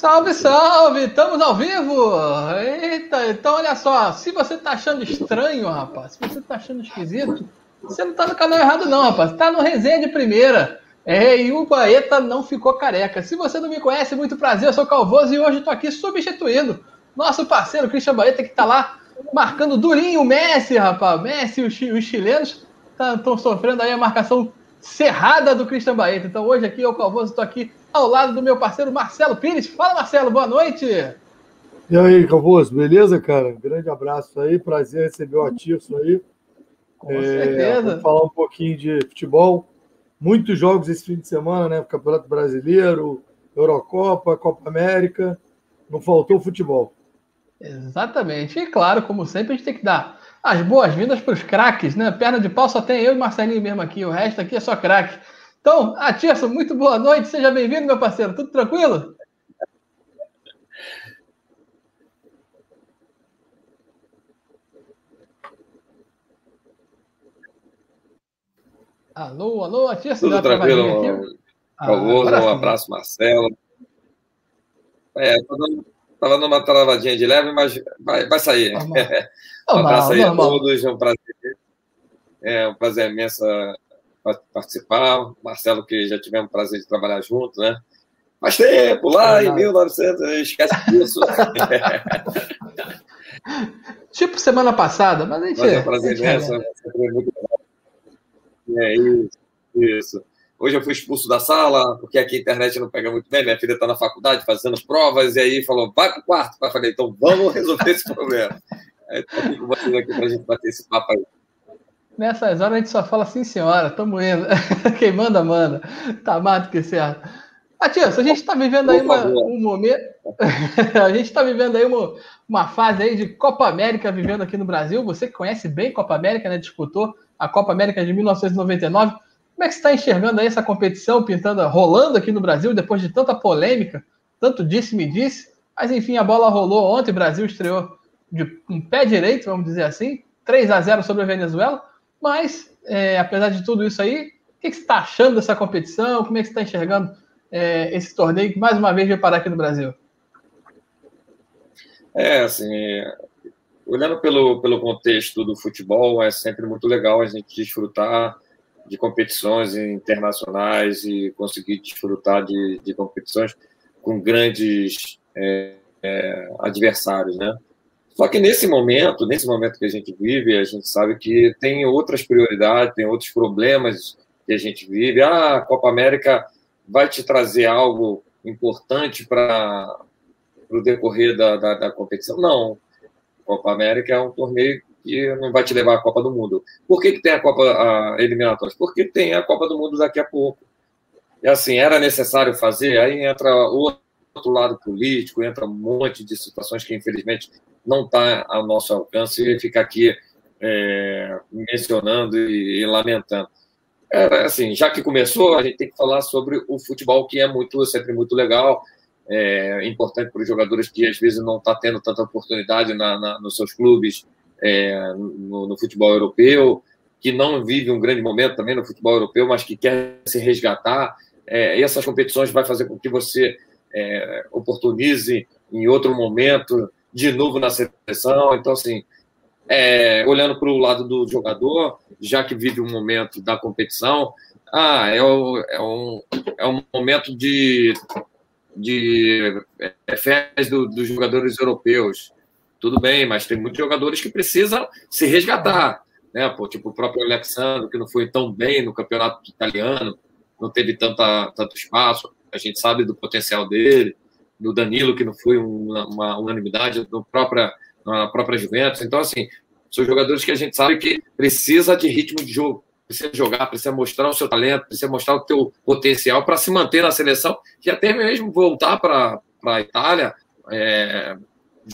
Salve, salve! Estamos ao vivo! Eita, então olha só, se você tá achando estranho, rapaz, se você tá achando esquisito, você não tá no canal errado não, rapaz. Tá no Resenha de Primeira. É, e o Baeta não ficou careca. Se você não me conhece, muito prazer, eu sou Calvoso e hoje estou aqui substituindo nosso parceiro Christian Baeta, que está lá marcando durinho o Messi, rapaz. Messi e os chilenos estão tá, sofrendo aí a marcação cerrada do Christian Baeta. Então hoje aqui eu, Calvoso, estou aqui ao lado do meu parceiro Marcelo Pires. Fala, Marcelo, boa noite. E aí, Calvoso, beleza, cara? Grande abraço aí, prazer receber o Atirso aí. Com é, certeza. Vamos falar um pouquinho de futebol. Muitos jogos esse fim de semana, né? Campeonato Brasileiro, Eurocopa, Copa América. Não faltou futebol. Exatamente. E claro, como sempre, a gente tem que dar as boas-vindas para os craques, né? Perna de pau só tem eu e Marcelinho mesmo aqui. O resto aqui é só craque. Então, Atirson, muito boa noite, seja bem-vindo, meu parceiro. Tudo tranquilo? Alô, alô, Atirson. Tudo tranquilo, ah, um abraço, Marcelo. É, estava numa travadinha de leve, mas vai, vai sair. um abraço aí a todos, é um prazer. É um prazer imenso participar. Marcelo, que já tivemos o prazer de trabalhar junto, né? Faz tempo, lá é em 1900, esquece disso. tipo semana passada, mas a gente. Mas é um prazer imenso, é isso, isso. Hoje eu fui expulso da sala, porque aqui a internet não pega muito bem. Minha filha está na faculdade fazendo provas, e aí falou: vai para o quarto. Eu falei: então vamos resolver esse problema. Estou aqui com vocês aqui para a gente bater esse papo aí. Nessas horas a gente só fala assim, senhora, estamos indo. Quem manda, manda. Tá mais do que certo. Matias, a gente está vivendo aí uma, um momento. a gente está vivendo aí uma, uma fase aí de Copa América vivendo aqui no Brasil. Você que conhece bem Copa América, né? Disputou a Copa América de 1999. Como é que você está enxergando aí essa competição pintando, rolando aqui no Brasil, depois de tanta polêmica, tanto disse-me disse, mas enfim, a bola rolou ontem, o Brasil estreou de um pé direito, vamos dizer assim, 3 a 0 sobre a Venezuela. Mas, é, apesar de tudo isso aí, o que, que você está achando dessa competição? Como é que você está enxergando é, esse torneio que mais uma vez veio parar aqui no Brasil? É, assim, olhando pelo, pelo contexto do futebol, é sempre muito legal a gente desfrutar de competições internacionais e conseguir desfrutar de, de competições com grandes é, é, adversários, né? Só que nesse momento, nesse momento que a gente vive, a gente sabe que tem outras prioridades, tem outros problemas que a gente vive. Ah, a Copa América vai te trazer algo importante para o decorrer da, da, da, competição? Não. A Copa América é um torneio que não vai te levar à Copa do Mundo. Por que, que tem a Copa a eliminatória? Porque tem a Copa do Mundo daqui a pouco. E assim, era necessário fazer, aí entra outro lado político, entra um monte de situações que, infelizmente, não está ao nosso alcance e fica aqui é, mencionando e, e lamentando. É, assim, já que começou, a gente tem que falar sobre o futebol, que é muito sempre muito legal, é importante para os jogadores que às vezes não está tendo tanta oportunidade na, na, nos seus clubes é, no, no, futebol europeu, que não vive um grande momento também no futebol europeu, mas que quer se resgatar. É, e essas competições vai fazer com que você é, oportunize em outro momento de novo na seleção. Então, assim, é, olhando para o lado do jogador, já que vive um momento da competição, ah, é, o, é, um, é um momento de, de é, férias do, dos jogadores europeus. Tudo bem, mas tem muitos jogadores que precisam se resgatar. Né? Pô, tipo o próprio Alexandre, que não foi tão bem no campeonato italiano, não teve tanta, tanto espaço. A gente sabe do potencial dele do Danilo, que não foi uma, uma unanimidade, do própria, na própria Juventus. Então, assim, são jogadores que a gente sabe que precisa de ritmo de jogo, precisa jogar, precisa mostrar o seu talento, precisa mostrar o teu potencial para se manter na seleção e até mesmo voltar para a Itália é,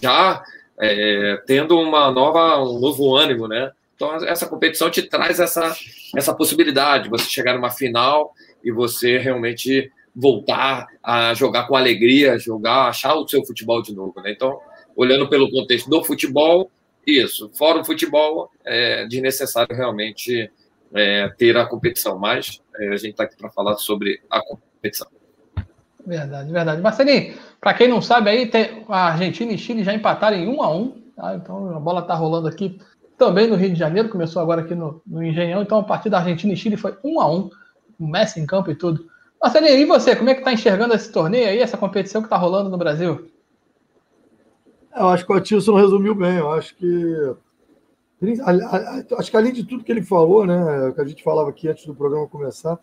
já é, tendo uma nova, um novo ânimo, né? Então, essa competição te traz essa, essa possibilidade, você chegar numa final e você realmente voltar a jogar com alegria, jogar, achar o seu futebol de novo. Né? Então, olhando pelo contexto do futebol, isso. Fora o futebol, é desnecessário realmente é, ter a competição, mas é, a gente está aqui para falar sobre a competição. Verdade, verdade. Marcelinho, para quem não sabe aí, a Argentina e Chile já empataram em 1 a 1 tá? Então a bola está rolando aqui também no Rio de Janeiro, começou agora aqui no, no Engenhão. Então a partida da Argentina e Chile foi 1 a 1 o Messi em campo e tudo. Marcelinho, e você, como é que está enxergando esse torneio aí, essa competição que está rolando no Brasil? Eu acho que o Atilson resumiu bem. Eu acho que. Acho que além de tudo que ele falou, né? Que a gente falava aqui antes do programa começar,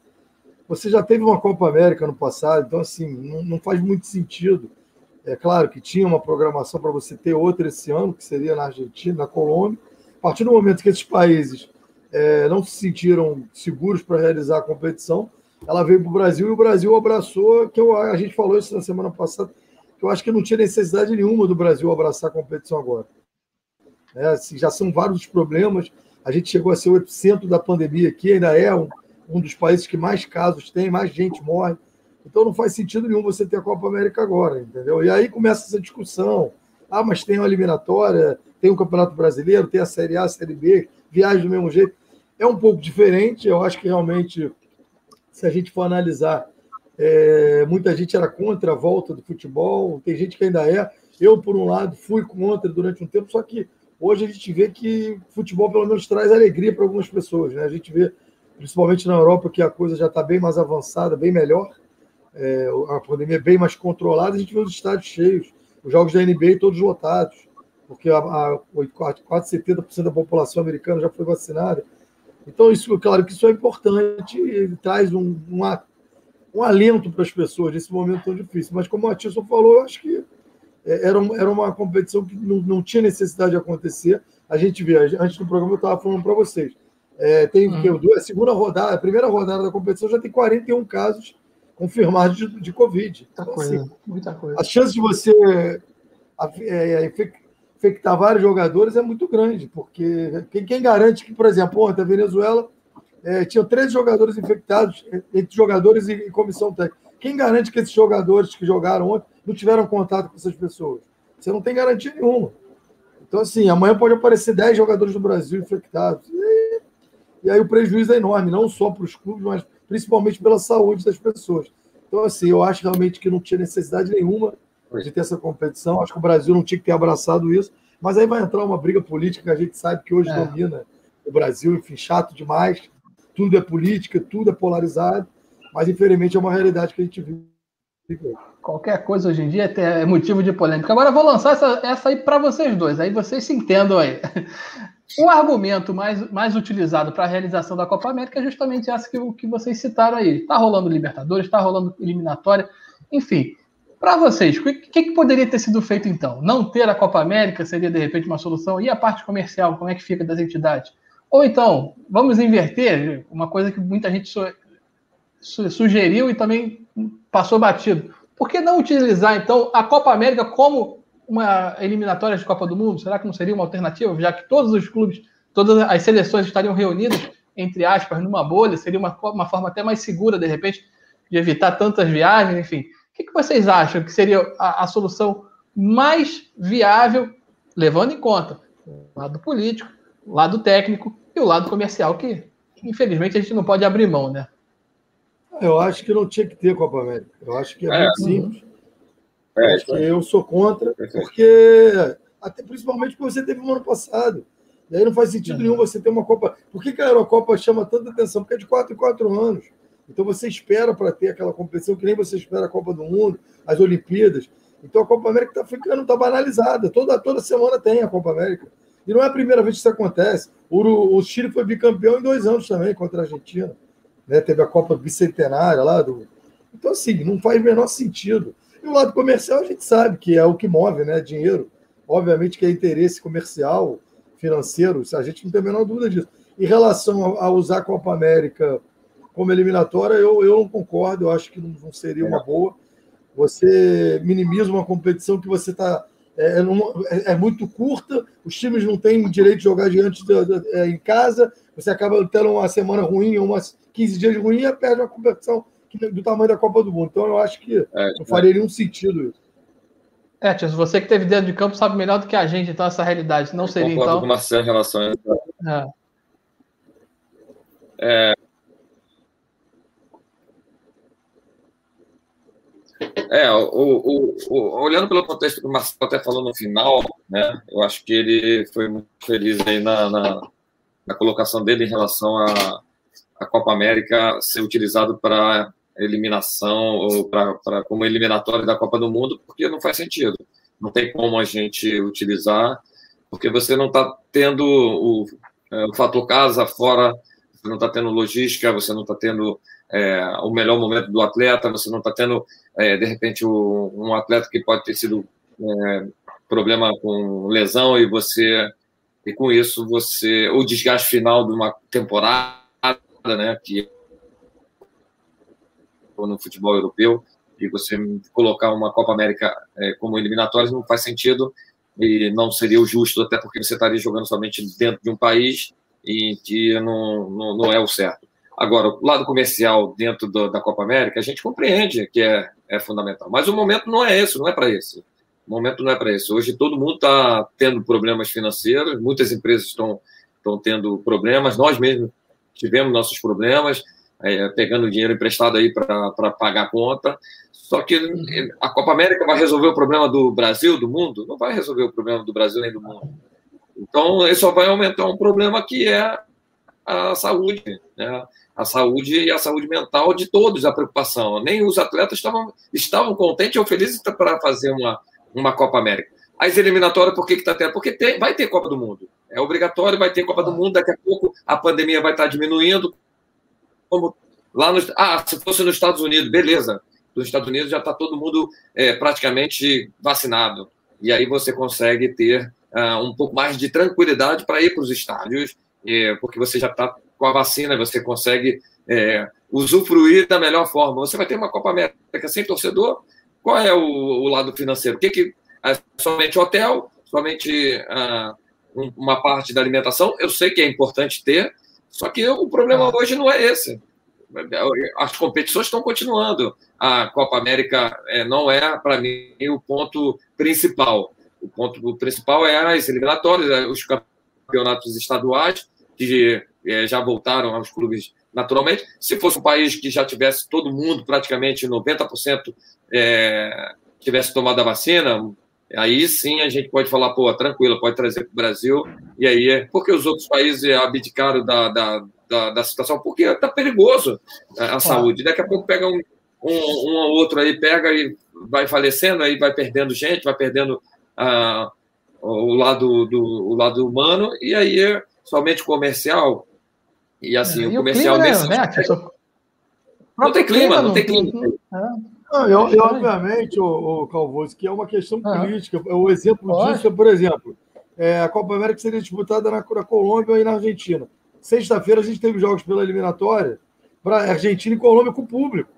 você já teve uma Copa América no passado, então assim, não, não faz muito sentido. É claro que tinha uma programação para você ter outra esse ano, que seria na Argentina, na Colômbia. A partir do momento que esses países é, não se sentiram seguros para realizar a competição, ela veio para o Brasil e o Brasil abraçou, que eu, a gente falou isso na semana passada, que eu acho que não tinha necessidade nenhuma do Brasil abraçar a competição agora. É, assim, já são vários os problemas, a gente chegou a ser o epicentro da pandemia aqui, ainda é um, um dos países que mais casos tem, mais gente morre. Então não faz sentido nenhum você ter a Copa América agora, entendeu? E aí começa essa discussão. Ah, mas tem uma eliminatória, tem o Campeonato Brasileiro, tem a Série A, a Série B, viagem do mesmo jeito. É um pouco diferente, eu acho que realmente, se a gente for analisar, é, muita gente era contra a volta do futebol, tem gente que ainda é. Eu, por um lado, fui contra durante um tempo, só que hoje a gente vê que futebol, pelo menos, traz alegria para algumas pessoas. Né? A gente vê principalmente na Europa, que a coisa já está bem mais avançada, bem melhor, é, a pandemia é bem mais controlada, a gente vê os estádios cheios, os jogos da NBA todos lotados, porque a, a, quase 70% da população americana já foi vacinada. Então, isso, claro que isso é importante e traz um, um, um alento para as pessoas nesse momento tão difícil. Mas, como a Tilson falou, eu acho que é, era, era uma competição que não, não tinha necessidade de acontecer. A gente vê, antes do programa eu estava falando para vocês, é, tem uhum. a segunda rodada, a primeira rodada da competição já tem 41 casos confirmados de, de Covid. Muita então, coisa, assim, muita coisa. A chance de você é, infectar vários jogadores é muito grande, porque quem, quem garante que, por exemplo, ontem a Venezuela é, tinha três jogadores infectados, entre jogadores e, e comissão técnica. Quem garante que esses jogadores que jogaram ontem não tiveram contato com essas pessoas? Você não tem garantia nenhuma. Então, assim, amanhã pode aparecer 10 jogadores do Brasil infectados. E e aí o prejuízo é enorme, não só para os clubes, mas principalmente pela saúde das pessoas. Então, assim, eu acho realmente que não tinha necessidade nenhuma de ter essa competição. Acho que o Brasil não tinha que ter abraçado isso. Mas aí vai entrar uma briga política que a gente sabe que hoje é. domina o Brasil, enfim, chato demais. Tudo é política, tudo é polarizado, mas infelizmente é uma realidade que a gente vive. Qualquer coisa hoje em dia é motivo de polêmica. Agora eu vou lançar essa, essa aí para vocês dois, aí vocês se entendam aí. O argumento mais, mais utilizado para a realização da Copa América é justamente essa que, que vocês citaram aí. Está rolando Libertadores, está rolando eliminatória, enfim. Para vocês, o que, que, poderia ter sido feito então? Não ter a Copa América seria de repente uma solução? E a parte comercial, como é que fica das entidades? Ou então, vamos inverter, uma coisa que muita gente su, su, sugeriu e também passou batido. Por que não utilizar então a Copa América como uma eliminatória de Copa do Mundo? Será que não seria uma alternativa, já que todos os clubes, todas as seleções estariam reunidas, entre aspas, numa bolha? Seria uma, uma forma até mais segura, de repente, de evitar tantas viagens, enfim. O que, que vocês acham que seria a, a solução mais viável, levando em conta o lado político, o lado técnico e o lado comercial, que infelizmente a gente não pode abrir mão, né? Eu acho que não tinha que ter Copa América. Eu acho que é, é muito simples. É, acho que eu sou contra, porque até principalmente porque você teve no ano passado. E aí não faz sentido uhum. nenhum você ter uma Copa. Por que, que a Eurocopa chama tanta atenção? Porque é de 4 em 4 anos. Então você espera para ter aquela competição que nem você espera a Copa do Mundo, as Olimpíadas. Então a Copa América está ficando, está banalizada. Toda, toda semana tem a Copa América. E não é a primeira vez que isso acontece. O, o Chile foi bicampeão em dois anos também contra a Argentina. Né? Teve a Copa Bicentenária lá. Do... Então, assim, não faz o menor sentido. E o lado comercial a gente sabe que é o que move, né? Dinheiro. Obviamente que é interesse comercial, financeiro, a gente não tem a menor dúvida disso. Em relação a, usar a Copa América como eliminatória, eu, eu não concordo, eu acho que não, não seria uma boa. Você minimiza uma competição que você está. É, é, é, muito curta, os times não têm direito de jogar diante de, de, é, em casa, você acaba tendo uma semana ruim, umas 15 dias ruim e perde uma competição do tamanho da Copa do Mundo. Então eu acho que é, não faria é. nenhum sentido isso. É, Tias, você que teve dentro de campo sabe melhor do que a gente, então, essa realidade. Não eu seria, então. com Marcelo em relação a... é. É, o, o, o, olhando pelo contexto que o Marcelo até falou no final, né, eu acho que ele foi muito feliz aí na, na, na colocação dele em relação à a, a, Copa América ser utilizado para eliminação ou para como eliminatório da Copa do Mundo, porque não faz sentido. Não tem como a gente utilizar, porque você não está tendo o, é, o fator casa fora, você não está tendo logística, você não está tendo é, o melhor momento do atleta, você não está tendo, é, de repente, um atleta que pode ter sido é, problema com lesão e você, e com isso, você, o desgaste final de uma temporada, né, que no futebol europeu, e você colocar uma Copa América é, como eliminatória não faz sentido e não seria o justo, até porque você estaria jogando somente dentro de um país e que não, não, não é o certo. Agora, o lado comercial dentro do, da Copa América, a gente compreende que é, é fundamental, mas o momento não é esse, não é para isso. O momento não é para isso. Hoje todo mundo está tendo problemas financeiros, muitas empresas estão, tendo problemas, nós mesmos tivemos nossos problemas, é, pegando dinheiro emprestado aí para pagar a conta. Só que a Copa América vai resolver o problema do Brasil, do mundo? Não vai resolver o problema do Brasil nem do mundo. Então, isso só vai aumentar um problema que é a saúde, né? A saúde e a saúde mental de todos, a preocupação. Nem os atletas estavam, estavam contentes ou felizes para fazer uma, uma Copa América. As eliminatórias, por que está tendo? Porque tem, vai ter Copa do Mundo. É obrigatório, vai ter Copa do Mundo. Daqui a pouco a pandemia vai estar diminuindo. Como lá nos, ah, se fosse nos Estados Unidos, beleza. Nos Estados Unidos já está todo mundo é, praticamente vacinado. E aí você consegue ter uh, um pouco mais de tranquilidade para ir para os estádios, é, porque você já está com a vacina, você consegue é, usufruir da melhor forma. Você vai ter uma Copa América sem torcedor, qual é o, o lado financeiro? O que, que é somente hotel, somente uh, uma parte da alimentação? Eu sei que é importante ter, só que o problema ah. hoje não é esse. As competições estão continuando. A Copa América é, não é, para mim, o ponto principal. O ponto principal é as eliminatórias, é, os campeonatos estaduais, que é, já voltaram aos clubes naturalmente. Se fosse um país que já tivesse todo mundo, praticamente 90%, é, tivesse tomado a vacina, aí sim a gente pode falar, pô, tranquilo, pode trazer para o Brasil. E aí, porque os outros países abdicaram da, da, da, da situação? Porque está perigoso a, a saúde. Daqui a pouco pega um, um, um outro aí, pega e vai falecendo, aí vai perdendo gente, vai perdendo ah, o, lado do, o lado humano, e aí é somente comercial. E assim, é, o comercial clima, nesse. Né, né? Não tem clima, não tem clima. Não, eu, eu, obviamente, o, o Calvoso, que é uma questão política. O exemplo Pode. disso é, por exemplo, é, a Copa América seria disputada na, na Colômbia e na Argentina. Sexta-feira a gente teve jogos pela eliminatória para Argentina e Colômbia com o público.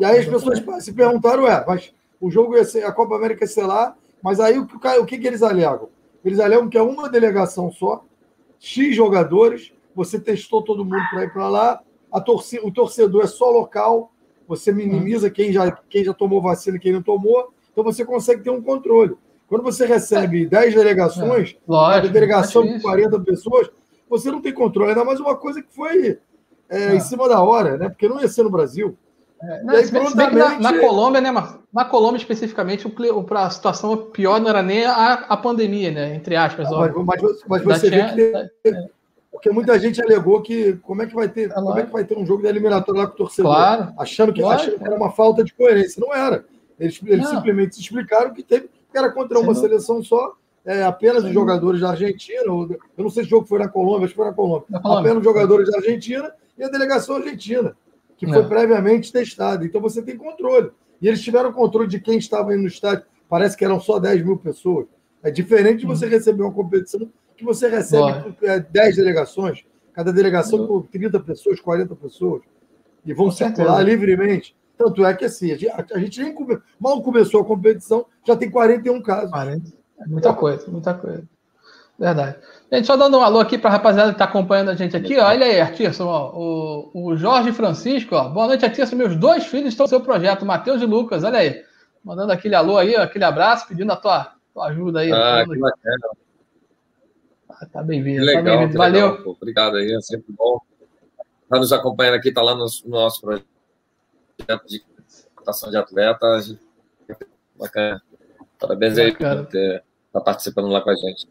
E aí as pessoas se perguntaram, ué, mas o jogo ia ser, a Copa América ia ser lá, mas aí o que, o que, que eles alegam? Eles alegam que é uma delegação só, X jogadores, você testou todo mundo para ir para lá, o torcedor é só local, você minimiza quem já, quem já tomou vacina e quem não tomou, então você consegue ter um controle. Quando você recebe 10 delegações, é, lógico, uma delegação com 40 pessoas, você não tem controle. Ainda mais uma coisa que foi é, em cima da hora, né? Porque não ia ser no Brasil. É, não, aí, se se bem na, na, Colômbia, né, na Colômbia especificamente, o, a situação pior não era nem a, a pandemia, né? Entre aspas. Ah, mas, mas, mas, você vê que é. Porque muita gente alegou que como é que vai ter, é como é que vai ter um jogo de eliminatório lá com o torcedor, claro, achando, que, achando que era uma falta de coerência. Não era. Eles, eles simplesmente explicaram que teve que era contra uma seleção só, é, apenas os jogadores da Argentina. Eu não sei se o jogo foi na Colômbia, acho que foi na Colômbia. Na Colômbia. Apenas os jogadores da Argentina e a delegação argentina que foi é. previamente testado. Então você tem controle. E eles tiveram controle de quem estava indo no estádio. Parece que eram só 10 mil pessoas. É diferente de você receber uma competição que você recebe 10 é, delegações, cada delegação com 30 pessoas, 40 pessoas, e vão com circular certeza. livremente. Tanto é que assim, a gente, a gente nem come, mal começou a competição, já tem 41 casos. 40. É muita coisa, muita coisa. Verdade. Gente, só dando um alô aqui para a rapaziada que está acompanhando a gente aqui. Ó, olha aí, Artirson, ó, o, o Jorge Francisco. Ó. Boa noite, Artirson. Meus dois filhos estão no seu projeto, Matheus e Lucas. Olha aí. Mandando aquele alô aí, aquele abraço, pedindo a tua, tua ajuda aí. Ah, que bacana. Tá bem-vindo. Tá bem Valeu. Legal, Obrigado aí, é sempre bom. Está nos acompanhando aqui, está lá no, no nosso projeto de contratação de atletas. Bacana. Parabéns aí por estar tá participando lá com a gente.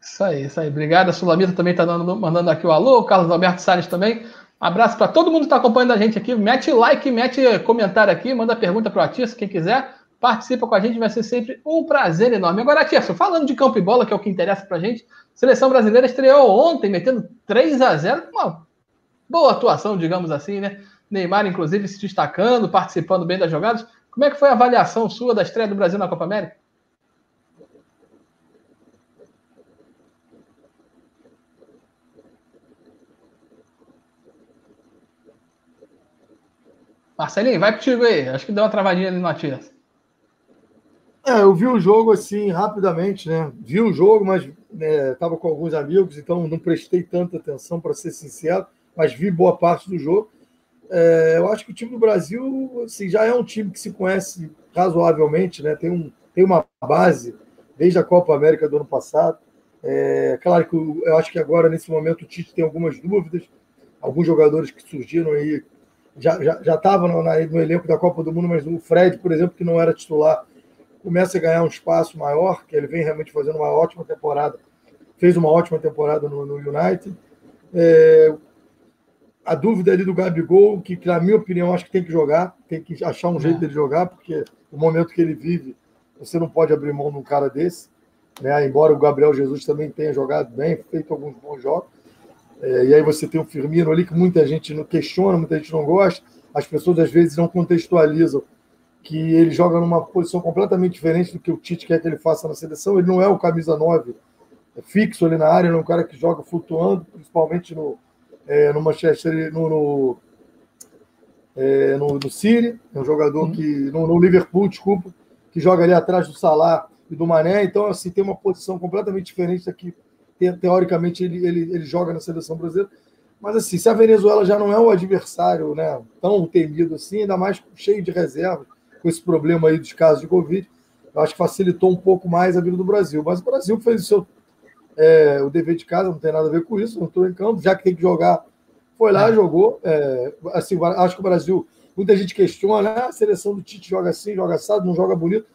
Isso aí, isso aí. Obrigado. A Sulamita também está mandando aqui o alô. O Carlos Alberto Salles também. Abraço para todo mundo que está acompanhando a gente aqui. Mete like, mete comentário aqui, manda pergunta para o Atiço, quem quiser. Participa com a gente, vai ser sempre um prazer enorme. Agora, Atiço, falando de campo e bola, que é o que interessa para a gente, seleção brasileira estreou ontem, metendo 3 a 0 Uma boa atuação, digamos assim, né? Neymar, inclusive, se destacando, participando bem das jogadas. Como é que foi a avaliação sua da estreia do Brasil na Copa América? Marcelinho, vai contigo aí. Acho que deu uma travadinha ali no Matias. É, eu vi o jogo assim rapidamente, né? Vi o jogo, mas estava né, com alguns amigos, então não prestei tanta atenção, para ser sincero, mas vi boa parte do jogo. É, eu acho que o time do Brasil assim, já é um time que se conhece razoavelmente, né? Tem, um, tem uma base desde a Copa América do ano passado. É, claro que eu, acho que agora, nesse momento, o Tite tem algumas dúvidas, alguns jogadores que surgiram aí já já estava no, no, elenco da Copa do Mundo, mas o Fred, por exemplo, que não era titular, começa a ganhar um espaço maior, que ele vem realmente fazendo uma ótima temporada, fez uma ótima temporada no, no United. É, a dúvida ali do Gabigol, que, na minha opinião, acho que tem que jogar, tem que achar um jeito é. dele jogar, porque o momento que ele vive, você não pode abrir mão de um cara desse. Né? Embora o Gabriel Jesus também tenha jogado bem, feito alguns bons jogos. É, e aí você tem o Firmino ali que muita gente não questiona, muita gente não gosta. As pessoas às vezes não contextualizam que ele joga numa posição completamente diferente do que o Tite quer que ele faça na seleção. Ele não é o camisa 9 é fixo ali na área, ele é um cara que joga flutuando, principalmente no, é, no Manchester, no, no, é, no, no City. É um jogador uhum. que. No, no, Liverpool, desculpa, que joga ali atrás do Salah e do Mané. Então, assim, tem uma posição completamente diferente daqui teoricamente ele, ele, ele joga na seleção brasileira. Mas assim, se a Venezuela já não é o adversário né, tão temido assim, ainda mais cheio de reservas, com esse problema aí dos casos de Covid, eu acho que facilitou um pouco mais a vida do Brasil. Mas o Brasil fez o seu é, o dever de casa, não tem nada a ver com isso, não estou em campo, já que tem que jogar, foi lá, é. jogou. É, assim, acho que o Brasil, muita gente questiona, ah, a seleção do Tite joga assim, joga assado, não joga bonito.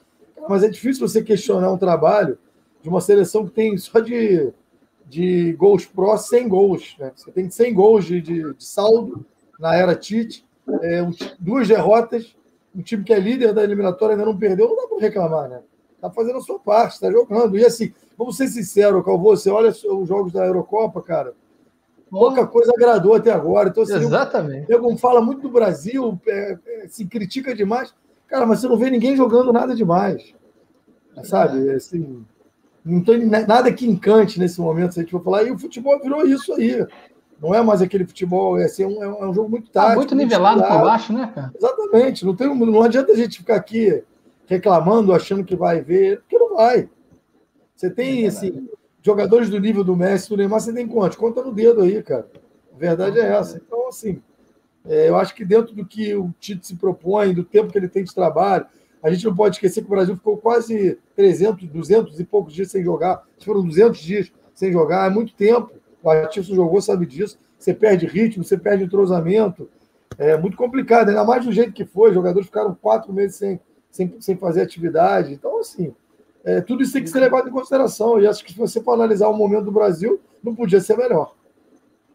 Mas é difícil você questionar um trabalho de uma seleção que tem só de de gols pró, 100 gols. Né? Você tem 100 gols de, de, de saldo na era Tite, é, duas derrotas, um time que é líder da eliminatória ainda não perdeu, não dá para reclamar, né? Tá fazendo a sua parte, está jogando. E assim, vamos ser sinceros, Calvo, você olha os jogos da Eurocopa, cara, pouca coisa agradou até agora. Então, assim, Exatamente. Eu, fala muito do Brasil, é, é, se critica demais. Cara, mas você não vê ninguém jogando nada demais. Sabe? Assim, não tem nada que encante nesse momento, se a gente for falar, e o futebol virou isso aí. Não é mais aquele futebol, é, assim, é, um, é um jogo muito tático. Tá muito nivelado por baixo, né, cara? Exatamente. Não, tem, não adianta a gente ficar aqui reclamando, achando que vai ver, porque não vai. Você tem, é assim, jogadores do nível do Messi, do Neymar, você tem quantos? Conta no dedo aí, cara. A verdade é essa. Então, assim, é, eu acho que dentro do que o Tite se propõe, do tempo que ele tem de trabalho, a gente não pode esquecer que o Brasil ficou quase 300, 200 e poucos dias sem jogar. Foram 200 dias sem jogar, é muito tempo. O Atício jogou, sabe disso. Você perde ritmo, você perde entrosamento. É muito complicado, ainda mais do jeito que foi. Os jogadores ficaram quatro meses sem, sem, sem fazer atividade. Então, assim, é, tudo isso tem que ser levado em consideração. E acho que se você for analisar o momento do Brasil, não podia ser melhor.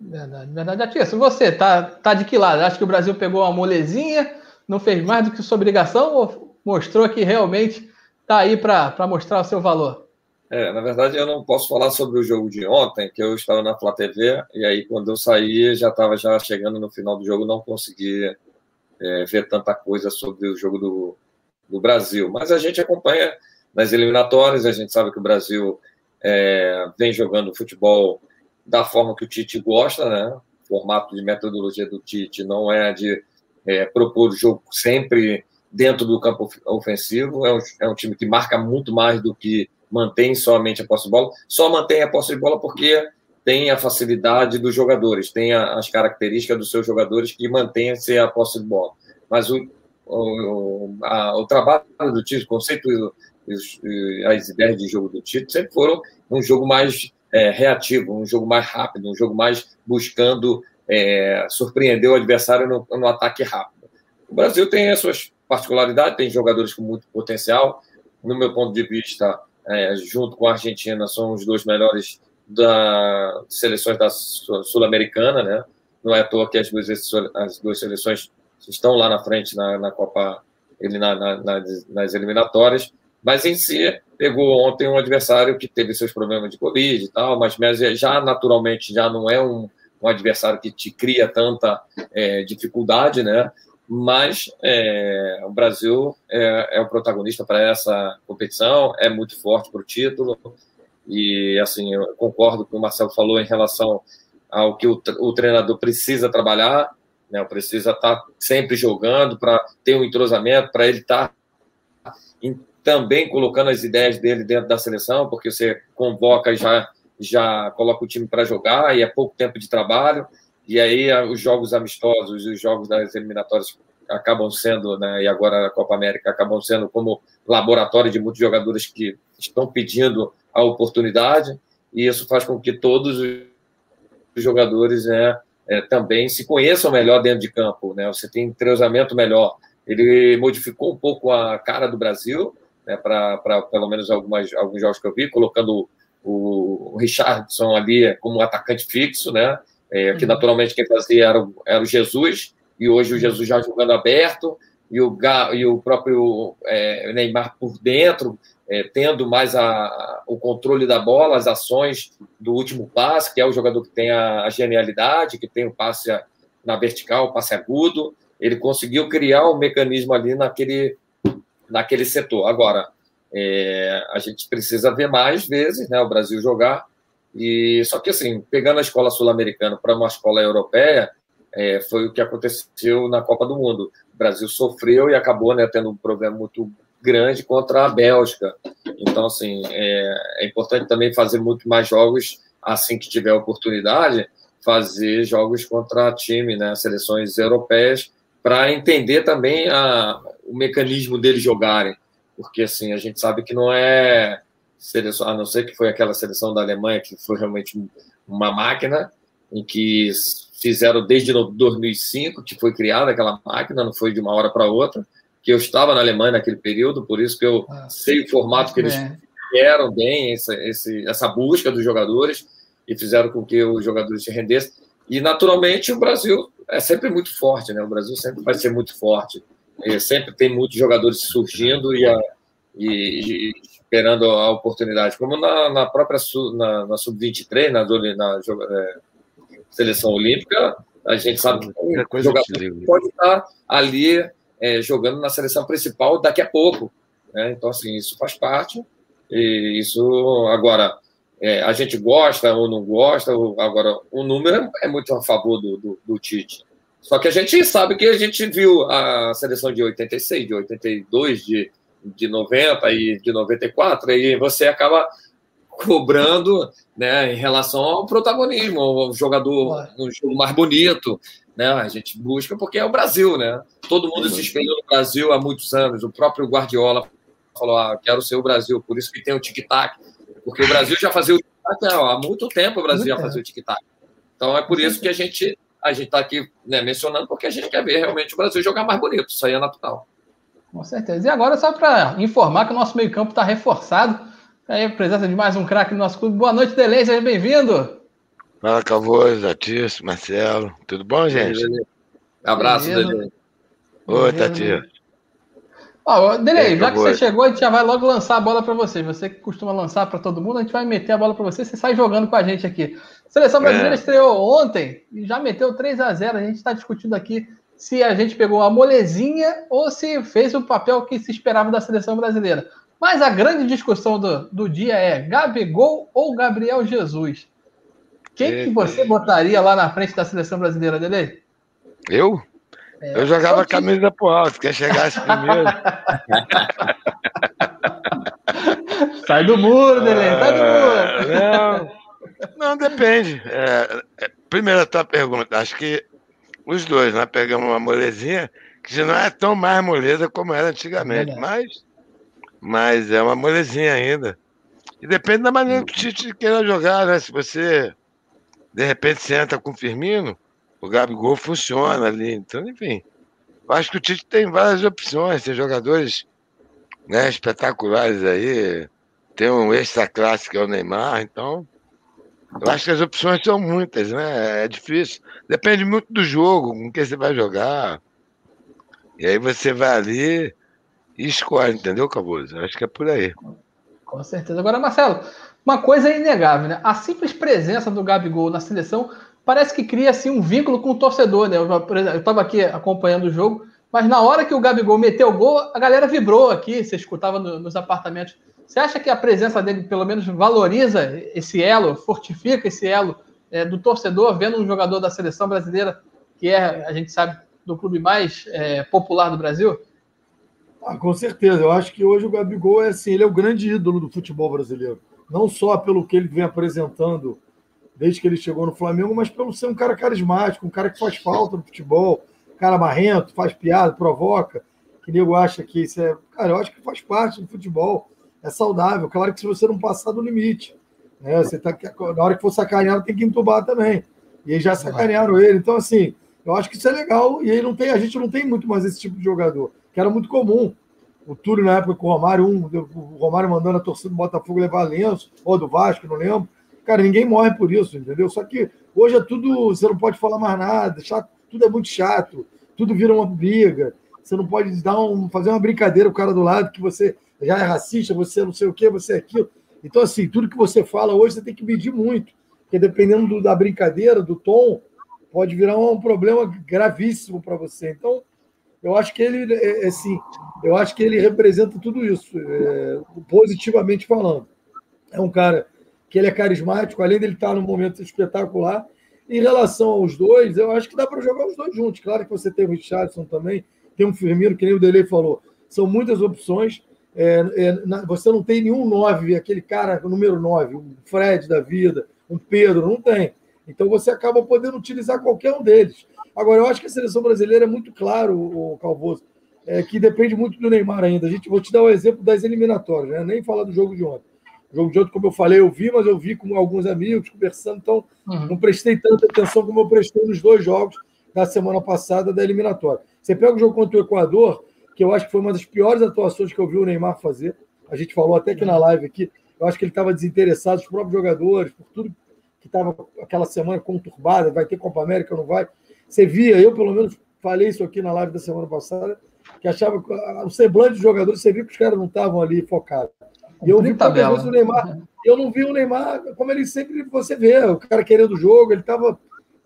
Verdade, verdade. Atício, você tá, tá de que lado? Acho que o Brasil pegou uma molezinha, não fez mais do que sua obrigação ou mostrou que realmente está aí para mostrar o seu valor. É, na verdade, eu não posso falar sobre o jogo de ontem, que eu estava na Flá TV, e aí quando eu saí, já estava já chegando no final do jogo, não consegui é, ver tanta coisa sobre o jogo do, do Brasil. Mas a gente acompanha nas eliminatórias, a gente sabe que o Brasil é, vem jogando futebol da forma que o Tite gosta, né? O formato de metodologia do Tite não é de é, propor o jogo sempre dentro do campo ofensivo. É um, é um time que marca muito mais do que mantém somente a posse de bola. Só mantém a posse de bola porque tem a facilidade dos jogadores, tem a, as características dos seus jogadores que mantêm-se a posse de bola. Mas o, o, a, o trabalho do Tite, o conceito e as ideias de jogo do Tite sempre foram um jogo mais é, reativo, um jogo mais rápido, um jogo mais buscando é, surpreender o adversário no, no ataque rápido. O Brasil tem as suas particularidade, tem jogadores com muito potencial. No meu ponto de vista, é, junto com a Argentina, são os dois melhores da seleções da Sul-Americana, né? Não é à toa que as duas, as duas seleções estão lá na frente na, na Copa, ele na, na, nas eliminatórias. Mas em si, pegou ontem um adversário que teve seus problemas de Covid e tal, mas já naturalmente já não é um, um adversário que te cria tanta é, dificuldade, né? Mas é, o Brasil é, é o protagonista para essa competição, é muito forte para o título, e assim, eu concordo com o Marcelo falou em relação ao que o, o treinador precisa trabalhar, né? Precisa estar tá sempre jogando para ter um entrosamento, para ele estar tá também colocando as ideias dele dentro da seleção, porque você convoca e já, já coloca o time para jogar e é pouco tempo de trabalho. E aí os jogos amistosos, os jogos das eliminatórias acabam sendo, né, e agora a Copa América acabam sendo como laboratório de muitos jogadores que estão pedindo a oportunidade, e isso faz com que todos os jogadores né, é, também se conheçam melhor dentro de campo. Né? Você tem entrosamento melhor. Ele modificou um pouco a cara do Brasil, né, para pelo menos algumas, alguns jogos que eu vi, colocando o, o Richardson ali como atacante fixo, né? É, que uhum. naturalmente quem fazia era, era o Jesus, e hoje o Jesus já jogando aberto, e o, e o próprio é, Neymar por dentro, é, tendo mais a, o controle da bola, as ações do último passe, que é o jogador que tem a, a genialidade, que tem o passe na vertical, o passe agudo. Ele conseguiu criar um mecanismo ali naquele, naquele setor. Agora, é, a gente precisa ver mais vezes né, o Brasil jogar. E só que assim, pegando a escola sul-americana para uma escola europeia, é, foi o que aconteceu na Copa do Mundo. O Brasil sofreu e acabou né, tendo um problema muito grande contra a Bélgica. Então, assim, é, é importante também fazer muito mais jogos assim que tiver oportunidade, fazer jogos contra time, né, seleções europeias, para entender também a, o mecanismo deles jogarem, porque assim a gente sabe que não é seleção, a não ser que foi aquela seleção da Alemanha que foi realmente uma máquina em que fizeram desde 2005 que foi criada aquela máquina, não foi de uma hora para outra, que eu estava na Alemanha naquele período, por isso que eu ah, sei o formato que eles fizeram bem essa, essa busca dos jogadores e fizeram com que os jogadores se rendessem. E, naturalmente, o Brasil é sempre muito forte, né? O Brasil sempre vai ser muito forte. E sempre tem muitos jogadores surgindo e, a, e, e esperando a oportunidade. Como na, na própria na, na Sub-23, na, na é, seleção olímpica, a gente sabe que o jogador pode estar ali é, jogando na seleção principal daqui a pouco. Né? Então, assim, isso faz parte. E isso, agora, é, a gente gosta ou não gosta, agora o número é muito a favor do, do, do, Tite. Só que a gente sabe que a gente viu a seleção de 86, de 82, de, de 90 e de 94, e você acaba cobrando né, em relação ao protagonismo, ao jogador no jogo mais bonito. Né? A gente busca porque é o Brasil, né? Todo mundo se espelhou no Brasil há muitos anos. O próprio Guardiola falou: ah, quero ser o Brasil, por isso que tem o tic-tac. Porque o Brasil já fazia o tic-tac há muito tempo, o Brasil já fazia o tic-tac. Então é por isso que a gente a gente está aqui né, mencionando, porque a gente quer ver realmente o Brasil jogar mais bonito. Isso aí é natural. Com certeza. E agora, só para informar que o nosso meio-campo está reforçado. Aí, a presença de mais um craque no nosso clube. Boa noite, Delei, seja bem-vindo. Fala, Cavoz, Atício, Marcelo. Tudo bom, gente? Abraço, Delei. Oi, Tati. Ó, Delei, já que você chegou, a gente já vai logo lançar a bola para você. Você que costuma lançar para todo mundo, a gente vai meter a bola para você. Você sai jogando com a gente aqui. A seleção brasileira é. estreou ontem e já meteu 3 a 0 A gente está discutindo aqui se a gente pegou a molezinha ou se fez o papel que se esperava da seleção brasileira. Mas a grande discussão do, do dia é Gabigol ou Gabriel Jesus? Quem que você botaria lá na frente da seleção brasileira, Dele? Eu? É, eu jogava a camisa pro alto, quer chegasse primeiro. sai do muro, Dele, sai do muro. Não, não depende. É, é, primeira tua pergunta, acho que os dois, nós pegamos uma molezinha que já não é tão mais moleza como era antigamente, é mas, mas é uma molezinha ainda. E depende da maneira que o Tite queira jogar, né? Se você, de repente, senta com o Firmino, o Gabigol funciona ali. Então, enfim. Eu acho que o Tite tem várias opções, tem jogadores né, espetaculares aí, tem um extra classe que é o Neymar, então eu acho que as opções são muitas, né? É difícil. Depende muito do jogo, com quem você vai jogar. E aí você vai ali e escolhe, entendeu, Caboso? Acho que é por aí. Com certeza. Agora, Marcelo, uma coisa é inegável, né? A simples presença do Gabigol na seleção parece que cria assim, um vínculo com o torcedor, né? Eu estava aqui acompanhando o jogo, mas na hora que o Gabigol meteu o gol, a galera vibrou aqui, você escutava no, nos apartamentos. Você acha que a presença dele, pelo menos, valoriza esse elo, fortifica esse elo é, do torcedor, vendo um jogador da seleção brasileira, que é, a gente sabe, do clube mais é, popular do Brasil? Ah, com certeza. Eu acho que hoje o Gabigol é assim, ele é o grande ídolo do futebol brasileiro. Não só pelo que ele vem apresentando desde que ele chegou no Flamengo, mas pelo ser um cara carismático, um cara que faz falta no futebol, cara marrento, faz piada, provoca, que nego acha que isso é. Cara, eu acho que faz parte do futebol é saudável. Claro que se você não passar do limite, né? Você tá, na hora que for sacanear, tem que entubar também. E aí já sacanearam ele. Então, assim, eu acho que isso é legal. E aí não tem, a gente não tem muito mais esse tipo de jogador, que era muito comum. O Túlio, na época com o Romário, um, o Romário mandando a torcida do Botafogo levar lenço, ou do Vasco, não lembro. Cara, ninguém morre por isso, entendeu? Só que hoje é tudo, você não pode falar mais nada, chato, tudo é muito chato, tudo vira uma briga. Você não pode dar um, fazer uma brincadeira com o cara do lado que você já é racista, você não sei o que, você é aquilo. Então, assim, tudo que você fala hoje você tem que medir muito, porque dependendo do, da brincadeira, do tom, pode virar um problema gravíssimo para você. Então, eu acho que ele, é, é, assim, eu acho que ele representa tudo isso, é, positivamente falando. É um cara que ele é carismático, além dele estar num momento espetacular. Em relação aos dois, eu acho que dá para jogar os dois juntos. Claro que você tem o Richardson também, tem um Firmino, que nem o Dele falou. São muitas opções. É, é, você não tem nenhum nove, aquele cara, número nove, um Fred da vida, um Pedro, não tem. Então você acaba podendo utilizar qualquer um deles. Agora, eu acho que a seleção brasileira é muito claro, o Calvoso, é, que depende muito do Neymar ainda. A gente vou te dar o um exemplo das eliminatórias, né? nem falar do jogo de ontem. O jogo de ontem, como eu falei, eu vi, mas eu vi com alguns amigos conversando, então uhum. não prestei tanta atenção como eu prestei nos dois jogos da semana passada da eliminatória. Você pega o jogo contra o Equador, que eu acho que foi uma das piores atuações que eu vi o Neymar fazer. A gente falou até que na live aqui, eu acho que ele estava desinteressado, os próprios jogadores, por tudo que estava aquela semana conturbada, vai ter Copa América ou não vai. Você via, eu pelo menos falei isso aqui na live da semana passada, que achava que o semblante dos jogadores, você viu que os caras não estavam ali focados. E eu vi tabela. o Neymar, eu não vi o Neymar como ele sempre você vê, o cara querendo o jogo, ele estava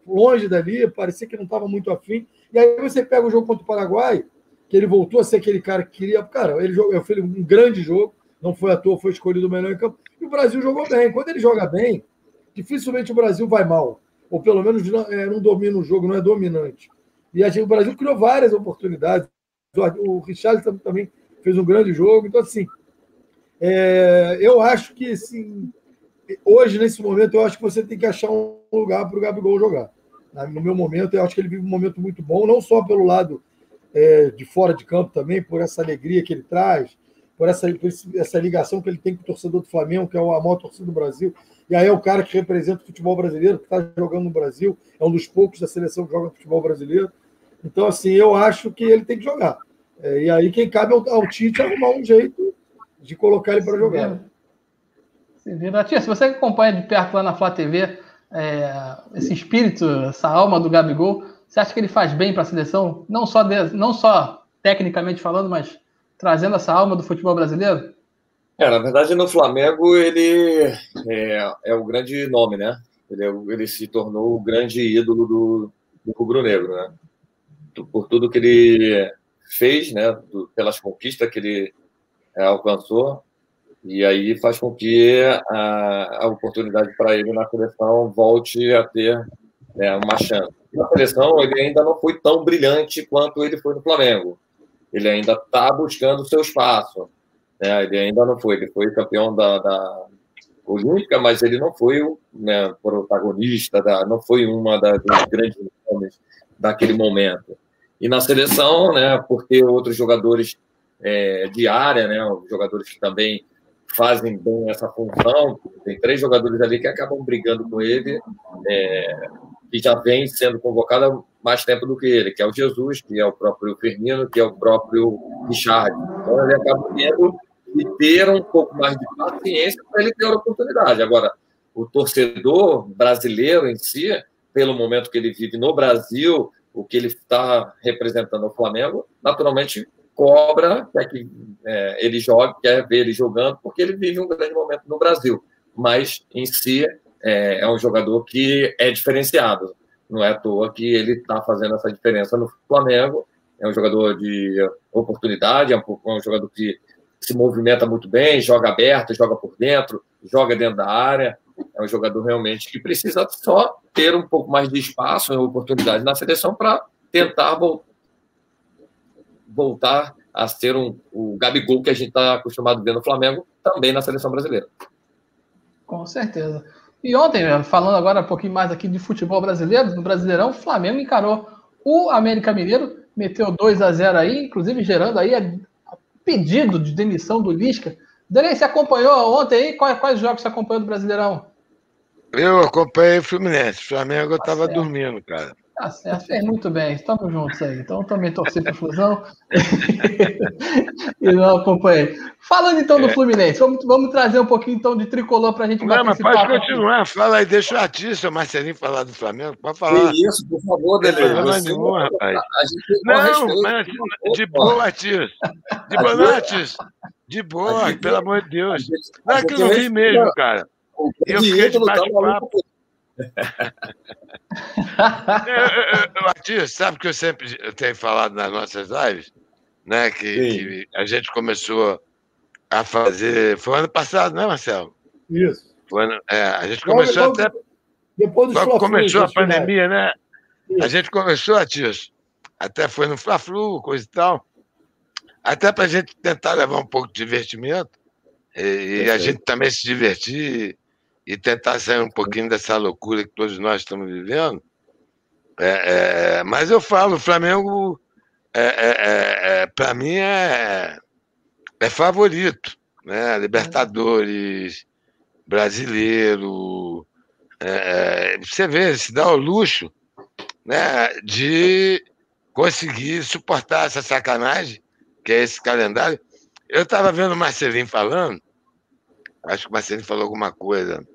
longe dali, parecia que não estava muito afim. E aí você pega o jogo contra o Paraguai, que ele voltou a ser aquele cara que queria. Cara, ele jogou, fez um grande jogo, não foi à toa, foi escolhido o melhor em campo. E o Brasil jogou bem. Quando ele joga bem, dificilmente o Brasil vai mal. Ou pelo menos não, é, não domina o jogo, não é dominante. E gente, o Brasil criou várias oportunidades. O Richard também fez um grande jogo. Então, assim, é, eu acho que assim, hoje, nesse momento, eu acho que você tem que achar um lugar para o Gabigol jogar. No meu momento, eu acho que ele vive um momento muito bom, não só pelo lado é, de fora de campo também, por essa alegria que ele traz, por essa, por essa ligação que ele tem com o torcedor do Flamengo, que é a maior torcida do Brasil. E aí é o cara que representa o futebol brasileiro, que está jogando no Brasil, é um dos poucos da seleção que joga futebol brasileiro. Então, assim, eu acho que ele tem que jogar. É, e aí quem cabe ao, ao Tite arrumar um jeito de colocar ele para jogar. Tia, se você acompanha de perto lá na Flá TV, é, esse espírito, essa alma do Gabigol, você acha que ele faz bem para a seleção? Não só, de, não só tecnicamente falando, mas trazendo essa alma do futebol brasileiro? É, na verdade, no Flamengo ele é, é o grande nome, né? Ele, é, ele se tornou o grande ídolo do, do rubro-negro, né? Por tudo que ele fez, né? Pelas conquistas que ele é, alcançou, e aí faz com que a, a oportunidade para ele na seleção volte a ter né, uma chance na seleção ele ainda não foi tão brilhante quanto ele foi no Flamengo. Ele ainda está buscando o seu espaço. Né? Ele ainda não foi. Ele foi campeão da, da Olímpica, mas ele não foi o né, protagonista, da, não foi uma da, dos grandes nomes daquele momento. E na seleção, né, por ter outros jogadores é, de área, né, jogadores que também fazem bem essa função, tem três jogadores ali que acabam brigando com ele, é, que já vem sendo convocada mais tempo do que ele, que é o Jesus, que é o próprio Firmino, que é o próprio Richard. Então ele acaba tendo que ter um pouco mais de paciência para ele ter a oportunidade. Agora, o torcedor brasileiro em si, pelo momento que ele vive no Brasil, o que ele está representando o Flamengo, naturalmente cobra, quer que é, ele jogue, quer ver ele jogando, porque ele vive um grande momento no Brasil. Mas, em si, é, é um jogador que é diferenciado. Não é à toa que ele está fazendo essa diferença no Flamengo. É um jogador de oportunidade, é um, é um jogador que se movimenta muito bem, joga aberto, joga por dentro, joga dentro da área. É um jogador realmente que precisa só ter um pouco mais de espaço e oportunidade na seleção para tentar voltar a ser um, o Gabigol que a gente está acostumado a ver no Flamengo, também na seleção brasileira. Com certeza. E ontem, falando agora um pouquinho mais aqui de futebol brasileiro, no Brasileirão, o Flamengo encarou o América Mineiro, meteu 2 a 0 aí, inclusive gerando aí pedido de demissão do Lisca. Delei, você acompanhou ontem aí? Quais, quais jogos você acompanhou do Brasileirão? Eu acompanhei o Fluminense. O Flamengo eu estava tá dormindo, cara. Tá certo, fez muito bem, estamos juntos aí. Então também torci para Fusão e não acompanhei. Falando então do é. Fluminense, vamos, vamos trazer um pouquinho então de tricolor para a gente Não, mas pode continuar, aqui. fala aí, deixa o artista, o Marcelinho, falar do Flamengo. Pode falar. Que isso, por favor, Dele. Não, rapaz. Não, mas de boa, artista. De boa, artista. De boa, pelo amor de Deus. Não é que eu não vi mesmo, cara. Eu fiquei de bate-papo. Matias, sabe que eu sempre tenho falado nas nossas lives, né? Que, que, a gente começou a fazer. Foi ano passado, né, Marcelo? Isso. Foi ano, é, a gente começou logo, até. Depois do começou a pandemia, né? Isso. A gente começou, Matias, até foi no Fla-Flu, coisa e tal. Até para a gente tentar levar um pouco de divertimento e, e a gente também se divertir e tentar sair um pouquinho dessa loucura que todos nós estamos vivendo. É, é, mas eu falo, o Flamengo, é, é, é, é para mim, é, é favorito. Né? Libertadores, brasileiro. você vê, se dá o luxo né, de conseguir suportar essa sacanagem, que é esse calendário. Eu estava vendo o Marcelinho falando, acho que o Marcelinho falou alguma coisa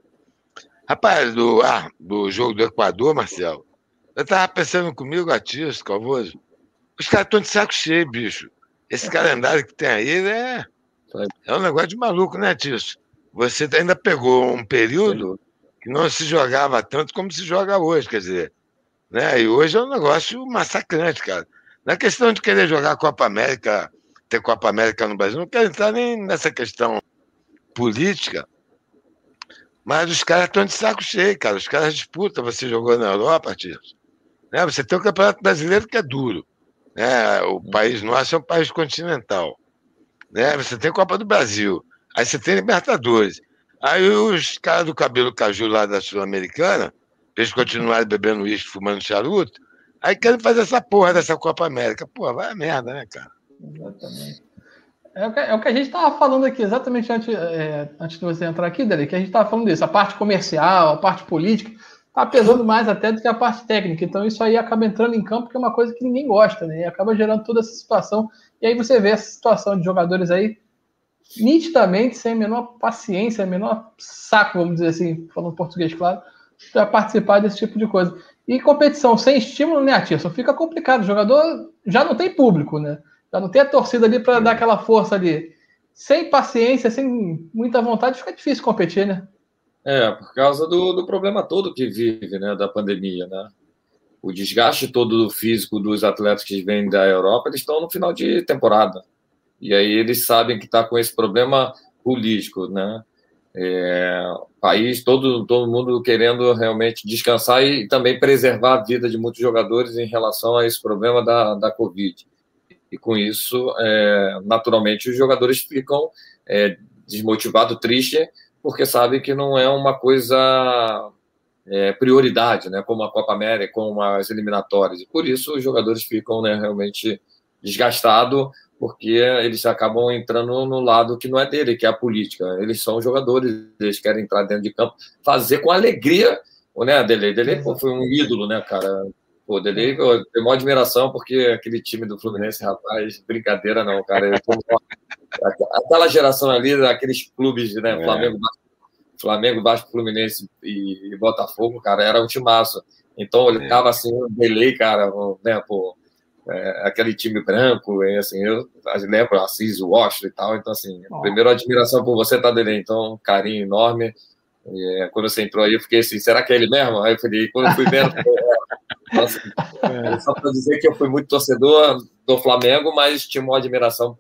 Rapaz, do, ah, do jogo do Equador, Marcelo, eu tava pensando comigo, Atias, Calvoso, os caras estão de saco cheio, bicho. Esse calendário que tem aí é, é um negócio de maluco, né, Tício? Você ainda pegou um período que não se jogava tanto como se joga hoje, quer dizer. Né? E hoje é um negócio massacrante, cara. Na é questão de querer jogar Copa América, ter Copa América no Brasil, não quero entrar nem nessa questão política, mas os caras estão de saco cheio, cara. Os caras disputam. Você jogou na Europa, tio. Né? Você tem o Campeonato Brasileiro que é duro. Né? O país nosso é um país continental. Né? Você tem Copa do Brasil. Aí você tem Libertadores. Aí os caras do cabelo caju lá da Sul-Americana, eles continuarem bebendo uísque, fumando charuto, aí querem fazer essa porra dessa Copa América. Pô, vai a merda, né, cara? Exatamente. É o, que, é o que a gente estava falando aqui, exatamente antes, é, antes de você entrar aqui, Dele, que a gente estava falando disso. A parte comercial, a parte política, está pesando mais até do que a parte técnica. Então isso aí acaba entrando em campo, que é uma coisa que ninguém gosta, né? E acaba gerando toda essa situação. E aí você vê essa situação de jogadores aí nitidamente sem a menor paciência, menor saco, vamos dizer assim, falando português, claro, para participar desse tipo de coisa. E competição sem estímulo, né, Atirson? Fica complicado. O jogador já não tem público, né? Já não tem a torcida ali para dar aquela força ali. Sem paciência, sem muita vontade, fica difícil competir, né? É, por causa do, do problema todo que vive, né, da pandemia, né? O desgaste todo do físico dos atletas que vêm da Europa, eles estão no final de temporada. E aí eles sabem que está com esse problema político, né? É, país, todo, todo mundo querendo realmente descansar e também preservar a vida de muitos jogadores em relação a esse problema da, da Covid. E com isso, é, naturalmente, os jogadores ficam é, desmotivados, tristes, porque sabem que não é uma coisa é, prioridade, né, como a Copa América, como as eliminatórias. E por isso os jogadores ficam né, realmente desgastados, porque eles acabam entrando no lado que não é dele, que é a política. Eles são jogadores, eles querem entrar dentro de campo, fazer com alegria, né, Dele? Dele foi um ídolo, né, cara? Pô, Delei, eu tenho maior admiração, porque aquele time do Fluminense, rapaz, brincadeira não, cara. aquela geração ali, aqueles clubes, né? É. Flamengo, Flamengo, Vasco, Fluminense e, Botafogo, cara, era um timaço. Então eu ficava assim, o Delei, cara, né, pô, é, aquele time branco, e, assim, eu lembro Assis, Washington e tal, então assim, oh. primeiro admiração por você, tá, Delei, então um carinho enorme. E, é, quando você entrou aí, eu fiquei assim, será que é ele mesmo? Aí eu falei, quando eu fui vendo, nossa, é. só para dizer que eu fui muito torcedor do Flamengo, mas tinha uma admiração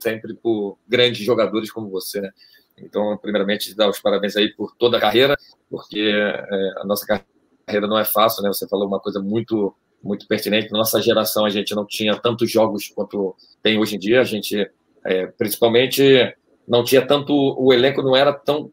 sempre por grandes jogadores como você, né? Então, primeiramente, dar os parabéns aí por toda a carreira, porque é, a nossa carreira não é fácil, né? Você falou uma coisa muito muito pertinente. Nossa geração, a gente não tinha tantos jogos quanto tem hoje em dia. A gente, é, principalmente, não tinha tanto. O elenco não era tão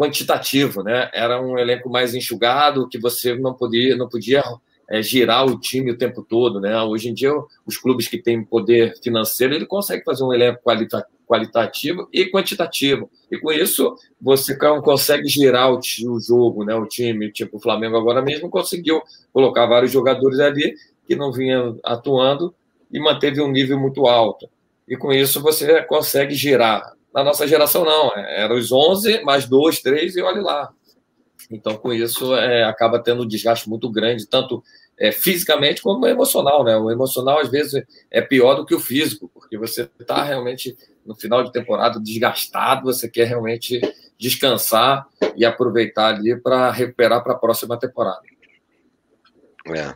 quantitativo, né? Era um elenco mais enxugado, que você não podia, não podia é, girar o time o tempo todo, né? Hoje em dia, os clubes que têm poder financeiro, ele consegue fazer um elenco qualita qualitativo e quantitativo. E com isso, você consegue girar o, o jogo, né? O time, tipo o Flamengo agora mesmo conseguiu colocar vários jogadores ali que não vinham atuando e manteve um nível muito alto. E com isso você consegue girar na nossa geração, não. É, Eram os 11, mais dois, três e olhe lá. Então, com isso, é, acaba tendo um desgaste muito grande, tanto é, fisicamente como emocional. Né? O emocional, às vezes, é pior do que o físico, porque você está realmente no final de temporada desgastado, você quer realmente descansar e aproveitar ali para recuperar para a próxima temporada. É.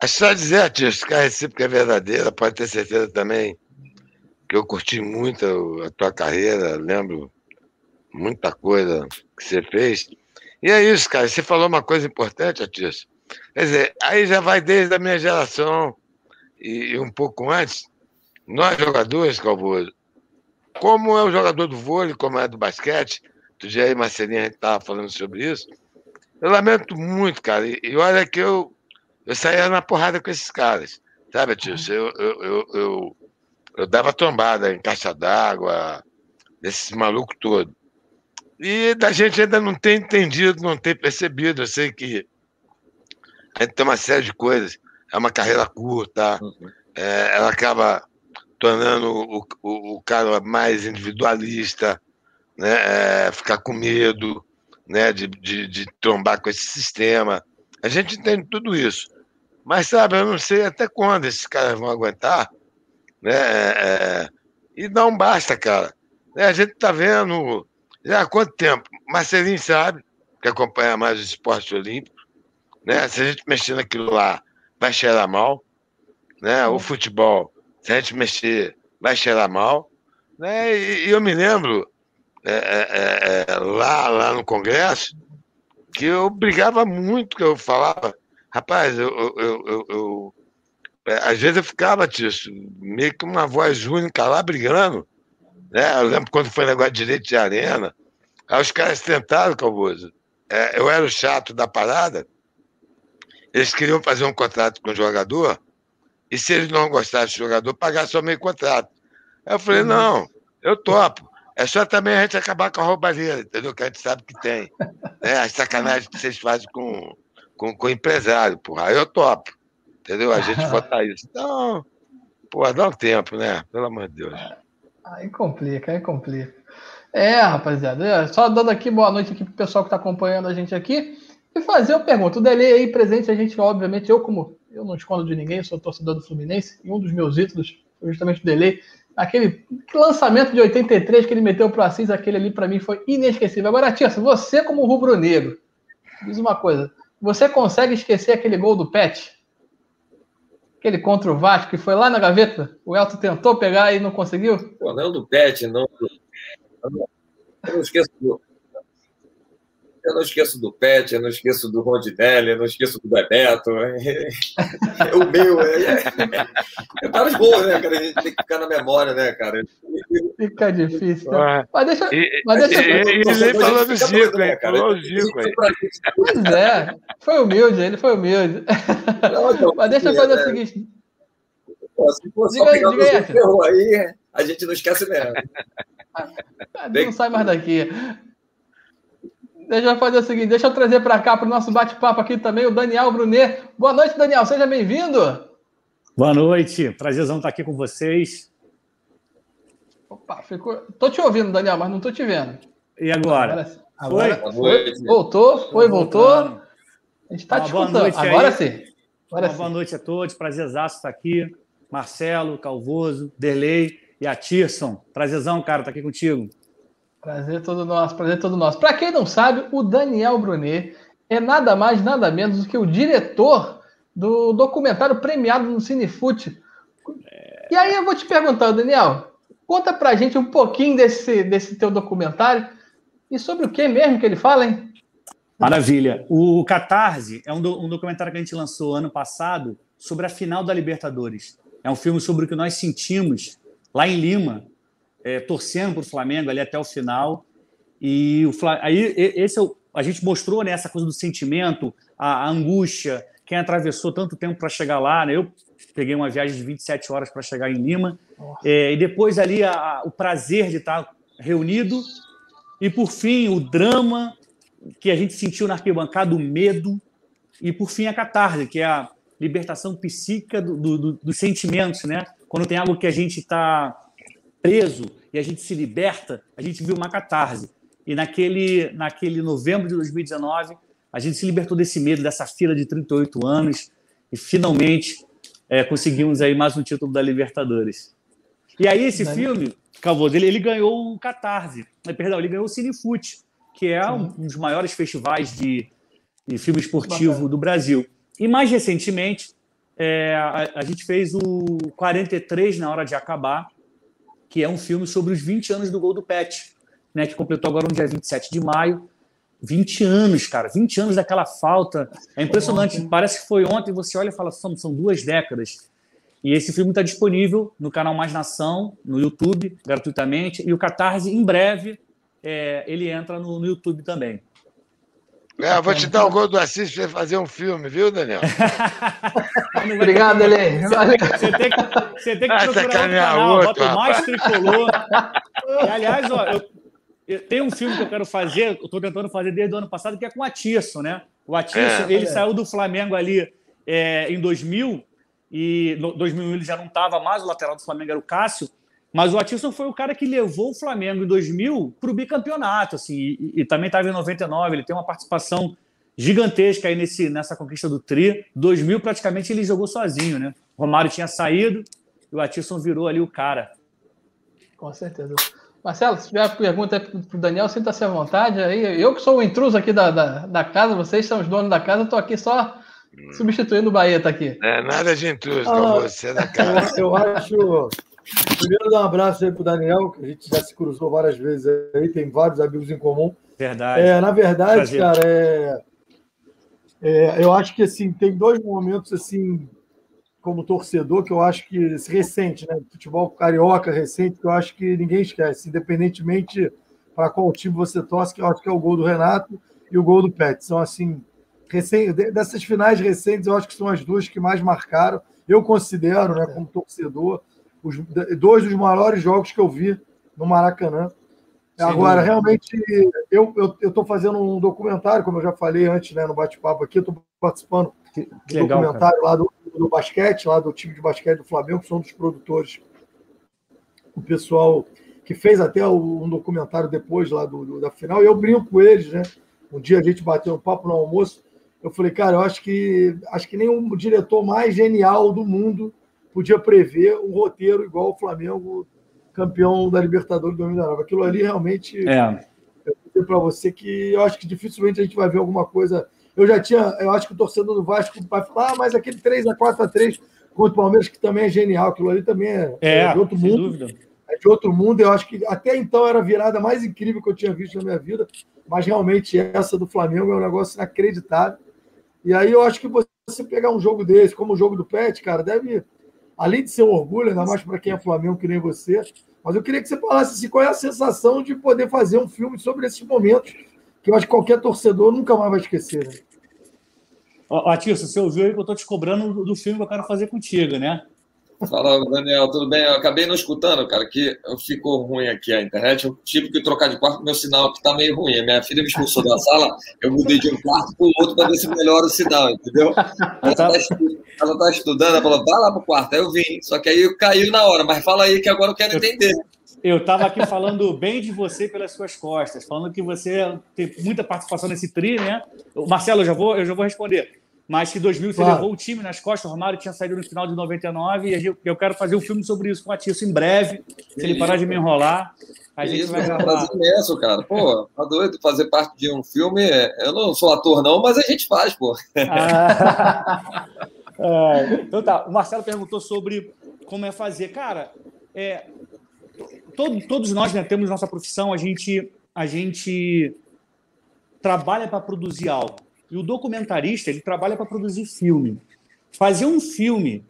É só dizer, tio, que a recíproca é verdadeira, pode ter certeza também eu curti muito a tua carreira, lembro muita coisa que você fez. E é isso, cara. Você falou uma coisa importante, Atício. Quer dizer, aí já vai desde a minha geração e, um pouco antes. Nós, jogadores, Calvoso, como é o jogador do vôlei, como é do basquete, tu já aí, Marcelinho, a gente estava falando sobre isso. Eu lamento muito, cara. E, e olha que eu, eu saía na porrada com esses caras. Sabe, tio? Eu, eu, eu, eu, eu dava tombada em caixa d'água, desses malucos todos. E da gente ainda não ter entendido, não ter percebido. Eu sei que a gente tem uma série de coisas. É uma carreira curta, uhum. é, ela acaba tornando o, o, o, cara mais individualista, né? É, ficar com medo né? De, de, de trombar com esse sistema. A gente entende tudo isso. Mas, sabe, eu não sei até quando esses caras vão aguentar né? É, é, e não basta, cara. Né, a gente está vendo já há quanto tempo? Marcelinho sabe, que acompanha mais o esporte olímpico. Né? Se a gente mexer naquilo lá, vai cheirar mal. Né? O futebol, se a gente mexer, vai cheirar mal. Né? E, e eu me lembro, é, é, é, lá, lá no Congresso, que eu brigava muito, que eu falava, rapaz, eu, eu, eu, eu é, às vezes eu ficava, Tício, meio que uma voz única lá brigando. Né? Eu lembro quando foi negócio de direito de arena. Aí os caras tentaram, Calvoso. É, eu era o chato da parada. Eles queriam fazer um contrato com o jogador. E se eles não gostassem do jogador, pagar só meio contrato. Aí eu falei, uhum. não, eu topo. É só também a gente acabar com a roubalheira, entendeu? Que a gente sabe que tem. Né? As sacanagens que vocês fazem com, com, com o empresário, porra. Aí eu topo. Entendeu? A gente votar isso. Então, pô, dá um tempo, né? Pelo amor de Deus. Aí complica, aí complica. É, rapaziada, é, só dando aqui boa noite aqui pro pessoal que está acompanhando a gente aqui e fazer uma pergunta. O Dele aí presente, a gente, obviamente, eu como eu não escondo de ninguém, sou torcedor do Fluminense, e um dos meus ídolos foi justamente o Dele. Aquele lançamento de 83 que ele meteu pro Assis, aquele ali para mim foi inesquecível. Agora, Tia, você como rubro-negro, diz uma coisa, você consegue esquecer aquele gol do Pet? Aquele contra o Vasco, que foi lá na gaveta, o Elton tentou pegar e não conseguiu? Pô, não do Pet, não. Eu não esqueço eu não esqueço do Pet, eu não esqueço do Rondinelli, eu não esqueço do Bebeto. É, é o meu. É, é, é vários gols, né, cara? A gente tem que ficar na memória, né, cara? Fica difícil. Né? Mas deixa. Mas deixa e, ele nem falou do Zico, né? Falou do Zico. Pois é, foi humilde, ele foi humilde. Não, então, mas deixa eu fazer né? o seguinte. Pô, se for diga aí, diga aí, aí, a gente não esquece mesmo. não sai mais daqui. Deixa eu fazer o seguinte, deixa eu trazer para cá para o nosso bate-papo aqui também o Daniel Brunet. Boa noite, Daniel, seja bem-vindo. Boa noite, prazerzão estar aqui com vocês. Opa, ficou. Tô te ouvindo, Daniel, mas não tô te vendo. E agora? Agora, agora foi? Voltou, foi, voltou. A gente está te escutando. Agora aí. sim. Agora sim. Boa noite a todos, prazerzaço estar aqui. Marcelo, Calvoso, Derlei e a Tirson. Prazerzão, cara, estar aqui contigo. Prazer todo nosso, prazer todo nosso. Para quem não sabe, o Daniel Brunet é nada mais, nada menos do que o diretor do documentário premiado no Cinefute. E aí eu vou te perguntar, Daniel, conta pra gente um pouquinho desse, desse teu documentário e sobre o que mesmo que ele fala, hein? Maravilha. O Catarse é um, do, um documentário que a gente lançou ano passado sobre a final da Libertadores. É um filme sobre o que nós sentimos lá em Lima, é, torcendo para o Flamengo ali até o final. E o, aí esse é o, a gente mostrou né, essa coisa do sentimento, a, a angústia, quem atravessou tanto tempo para chegar lá. Né? Eu peguei uma viagem de 27 horas para chegar em Lima. É, e depois ali a, a, o prazer de estar reunido. E por fim, o drama que a gente sentiu na arquibancada, o medo. E por fim, a catarse, que é a libertação psíquica do, do, dos sentimentos. Né? Quando tem algo que a gente está preso e a gente se liberta, a gente viu uma catarse. E naquele, naquele novembro de 2019, a gente se libertou desse medo, dessa fila de 38 anos, e finalmente é, conseguimos aí mais um título da Libertadores. E aí esse filme, Calvoso, ele, ele ganhou o Catarse, né, perdão, ele ganhou o Cinefute, que é um, um dos maiores festivais de, de filme esportivo Bacana. do Brasil. E mais recentemente, é, a, a, gente fez o 43 na hora de acabar, que é um filme sobre os 20 anos do gol do Pet, né, que completou agora no dia 27 de maio. 20 anos, cara, 20 anos daquela falta. É impressionante. Parece que foi ontem, você olha e fala, são, são duas décadas. E esse filme está disponível no canal Mais Nação, no YouTube, gratuitamente. E o Catarse, em breve, é, ele entra no, no YouTube também. É, vou te dar o gol do Assis para fazer um filme, viu, Daniel? Obrigado, Ele. Você tem que, você tem que procurar canal, outro, bota o mais tricolor. E, aliás, ó, eu, eu, tem um filme que eu quero fazer, eu estou tentando fazer desde o ano passado, que é com o Atirson, né? O Atirson, é, ele é. saiu do Flamengo ali é, em 2000, e no 2001 ele já não estava mais, o lateral do Flamengo era o Cássio, mas o Atilson foi o cara que levou o Flamengo em 2000 para o bicampeonato, assim, e, e também estava em 99. Ele tem uma participação gigantesca aí nesse, nessa conquista do Tri. 2000 praticamente ele jogou sozinho, né? O Romário tinha saído e o Atilson virou ali o cara. Com certeza. Marcelo, se tiver pergunta para o Daniel, sinta-se à vontade. Aí, eu que sou o intruso aqui da, da, da casa, vocês são os donos da casa, estou aqui só substituindo o Bahia, tá aqui. É nada de intruso, ah, você é da casa. Eu, eu acho Primeiro, dar um abraço aí para o Daniel, que a gente já se cruzou várias vezes aí, tem vários amigos em comum. Verdade. É, na verdade, Prazer. cara, é, é, eu acho que assim, tem dois momentos assim, como torcedor, que eu acho que recente, né? Futebol carioca recente, que eu acho que ninguém esquece, independentemente para qual time você torce, que eu acho que é o gol do Renato e o gol do Pet. São assim, recém, dessas finais recentes, eu acho que são as duas que mais marcaram. Eu considero, né, como torcedor, os dois dos maiores jogos que eu vi no Maracanã. Sim, Agora, realmente, eu estou fazendo um documentário, como eu já falei antes né, no bate-papo aqui, estou participando que, que do legal, documentário cara. lá do, do, basquete, lá do time de basquete do Flamengo, que são dos produtores. O pessoal que fez até um documentário depois lá do, do, da final, e eu brinco com eles, né? Um dia a gente bateu um papo no almoço, eu falei, cara, eu acho que acho que nenhum diretor mais genial do mundo podia prever um roteiro igual o Flamengo campeão da Libertadores 2019. Aquilo ali realmente. É. Eu para você que eu acho que dificilmente a gente vai ver alguma coisa. Eu já tinha, eu acho que o torcedor do Vasco vai falar, ah, mas aquele 3 a 4 a 3 contra o Palmeiras, que também é genial, aquilo ali também é, é, é de outro mundo. Dúvida. É de outro mundo. Eu acho que até então era a virada mais incrível que eu tinha visto na minha vida, mas realmente essa do Flamengo é um negócio inacreditável. E aí eu acho que você pegar um jogo desse, como o jogo do Pet, cara, deve além de ser um orgulho, ainda mais para quem é Flamengo que nem você, mas eu queria que você falasse assim, qual é a sensação de poder fazer um filme sobre esses momentos que eu acho que qualquer torcedor nunca mais vai esquecer. Né? Atirson, você ouviu aí que eu estou te cobrando do filme que eu quero fazer contigo, né? Fala, Daniel, tudo bem? Eu acabei não escutando, cara, que ficou ruim aqui a internet. Eu tive que trocar de quarto, meu sinal aqui tá meio ruim. Minha filha me expulsou da sala, eu mudei de um quarto para o outro para ver se melhora o sinal, entendeu? Ela tá, ela tá estudando, ela falou, vai lá pro quarto. Aí eu vim, só que aí caiu na hora, mas fala aí que agora eu quero entender. Eu estava aqui falando bem de você pelas suas costas, falando que você tem muita participação nesse tri, né? Marcelo, eu já vou, eu já vou responder mas que 2000 você claro. levou o time nas costas. O Romário tinha saído no final de 99 e eu quero fazer um filme sobre isso com a Tício em breve. Se ele parar de me enrolar, a gente isso, vai gravar. Prazer imenso, cara. Pô, tá doido fazer parte de um filme. Eu não sou ator, não, mas a gente faz, pô. Ah, é, então tá, o Marcelo perguntou sobre como é fazer. Cara, é, todo, todos nós né, temos nossa profissão, a gente, a gente trabalha para produzir algo. E o documentarista ele trabalha para produzir filme. Fazer um filme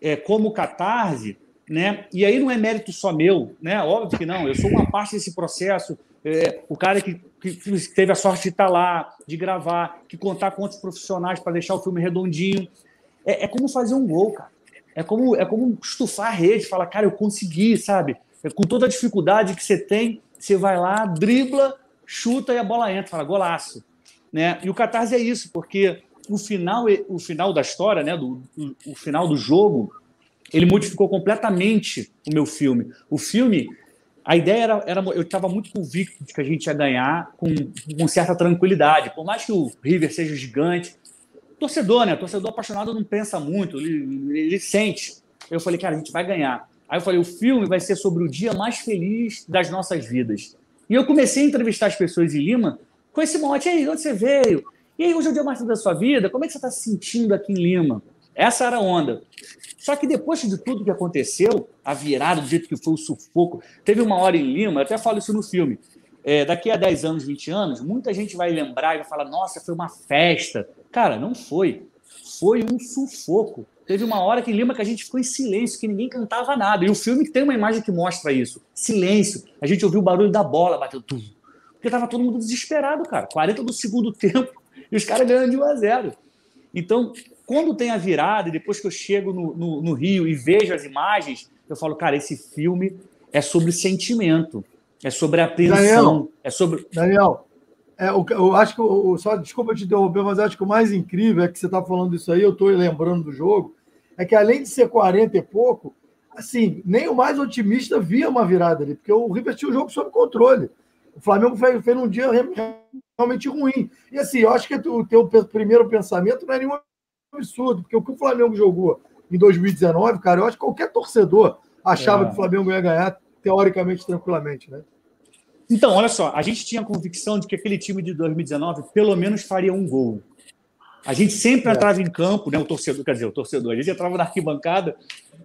é, como Catarse, né? E aí não é mérito só meu, né? Óbvio que não. Eu sou uma parte desse processo. É, o cara que, que, teve a sorte de estar lá, de gravar, de contar com outros profissionais para deixar o filme redondinho. É, é, como fazer um gol, cara. É como, é como estufar a rede, falar, cara, eu consegui, sabe? É, com toda a dificuldade que você tem, você vai lá, dribla, chuta e a bola entra, fala, golaço. Né? E o Catarse é isso, porque o final, o final da história, né, do, o, final do jogo, ele modificou completamente o meu filme. O filme, a ideia era, era eu estava muito convicto de que a gente ia ganhar com, com certa tranquilidade. Por mais que o River seja gigante, torcedor, né? Torcedor apaixonado não pensa muito, ele, ele sente. Eu falei, cara, a gente vai ganhar. Aí eu falei, o filme vai ser sobre o dia mais feliz das nossas vidas. E eu comecei a entrevistar as pessoas em Lima com esse mote aí, de onde você veio? E aí, hoje é o dia mais da sua vida, como é que você está se sentindo aqui em Lima? Essa era a onda. Só que depois de tudo que aconteceu, a virada, do jeito que foi o sufoco, teve uma hora em Lima, eu até falo isso no filme, é, daqui a 10 anos, 20 anos, muita gente vai lembrar e vai falar, nossa, foi uma festa. Cara, não foi. Foi um sufoco. Teve uma hora que em Lima que a gente ficou em silêncio, que ninguém cantava nada. E o filme tem uma imagem que mostra isso. Silêncio. A gente ouviu o barulho da bola batendo. Tum, porque tava todo mundo desesperado, cara. 40 do segundo tempo e os caras ganhando de 1 a 0. Então, quando tem a virada, e depois que eu chego no, no, no, Rio e vejo as imagens, eu falo, cara, esse filme é sobre sentimento, é sobre apreensão, Daniel, é sobre. Daniel, é, eu, eu acho que. Eu, só desculpa te interromper, mas acho que o mais incrível é que você está falando isso aí, eu estou lembrando do jogo, é que além de ser 40 e pouco, assim, nem o mais otimista via uma virada ali, porque o River tinha o jogo sob controle. O Flamengo fez, fez um dia realmente ruim. E assim, eu acho que o teu primeiro pensamento não é nenhum absurdo, porque o que o Flamengo jogou em 2019, cara, eu acho que qualquer torcedor achava é. que o Flamengo ia ganhar teoricamente tranquilamente, né? Então, olha só, a gente tinha a convicção de que aquele time de 2019 pelo menos faria um gol. A gente sempre é. entrava em campo, né? O torcedor, quer dizer, o torcedor, a gente entrava na arquibancada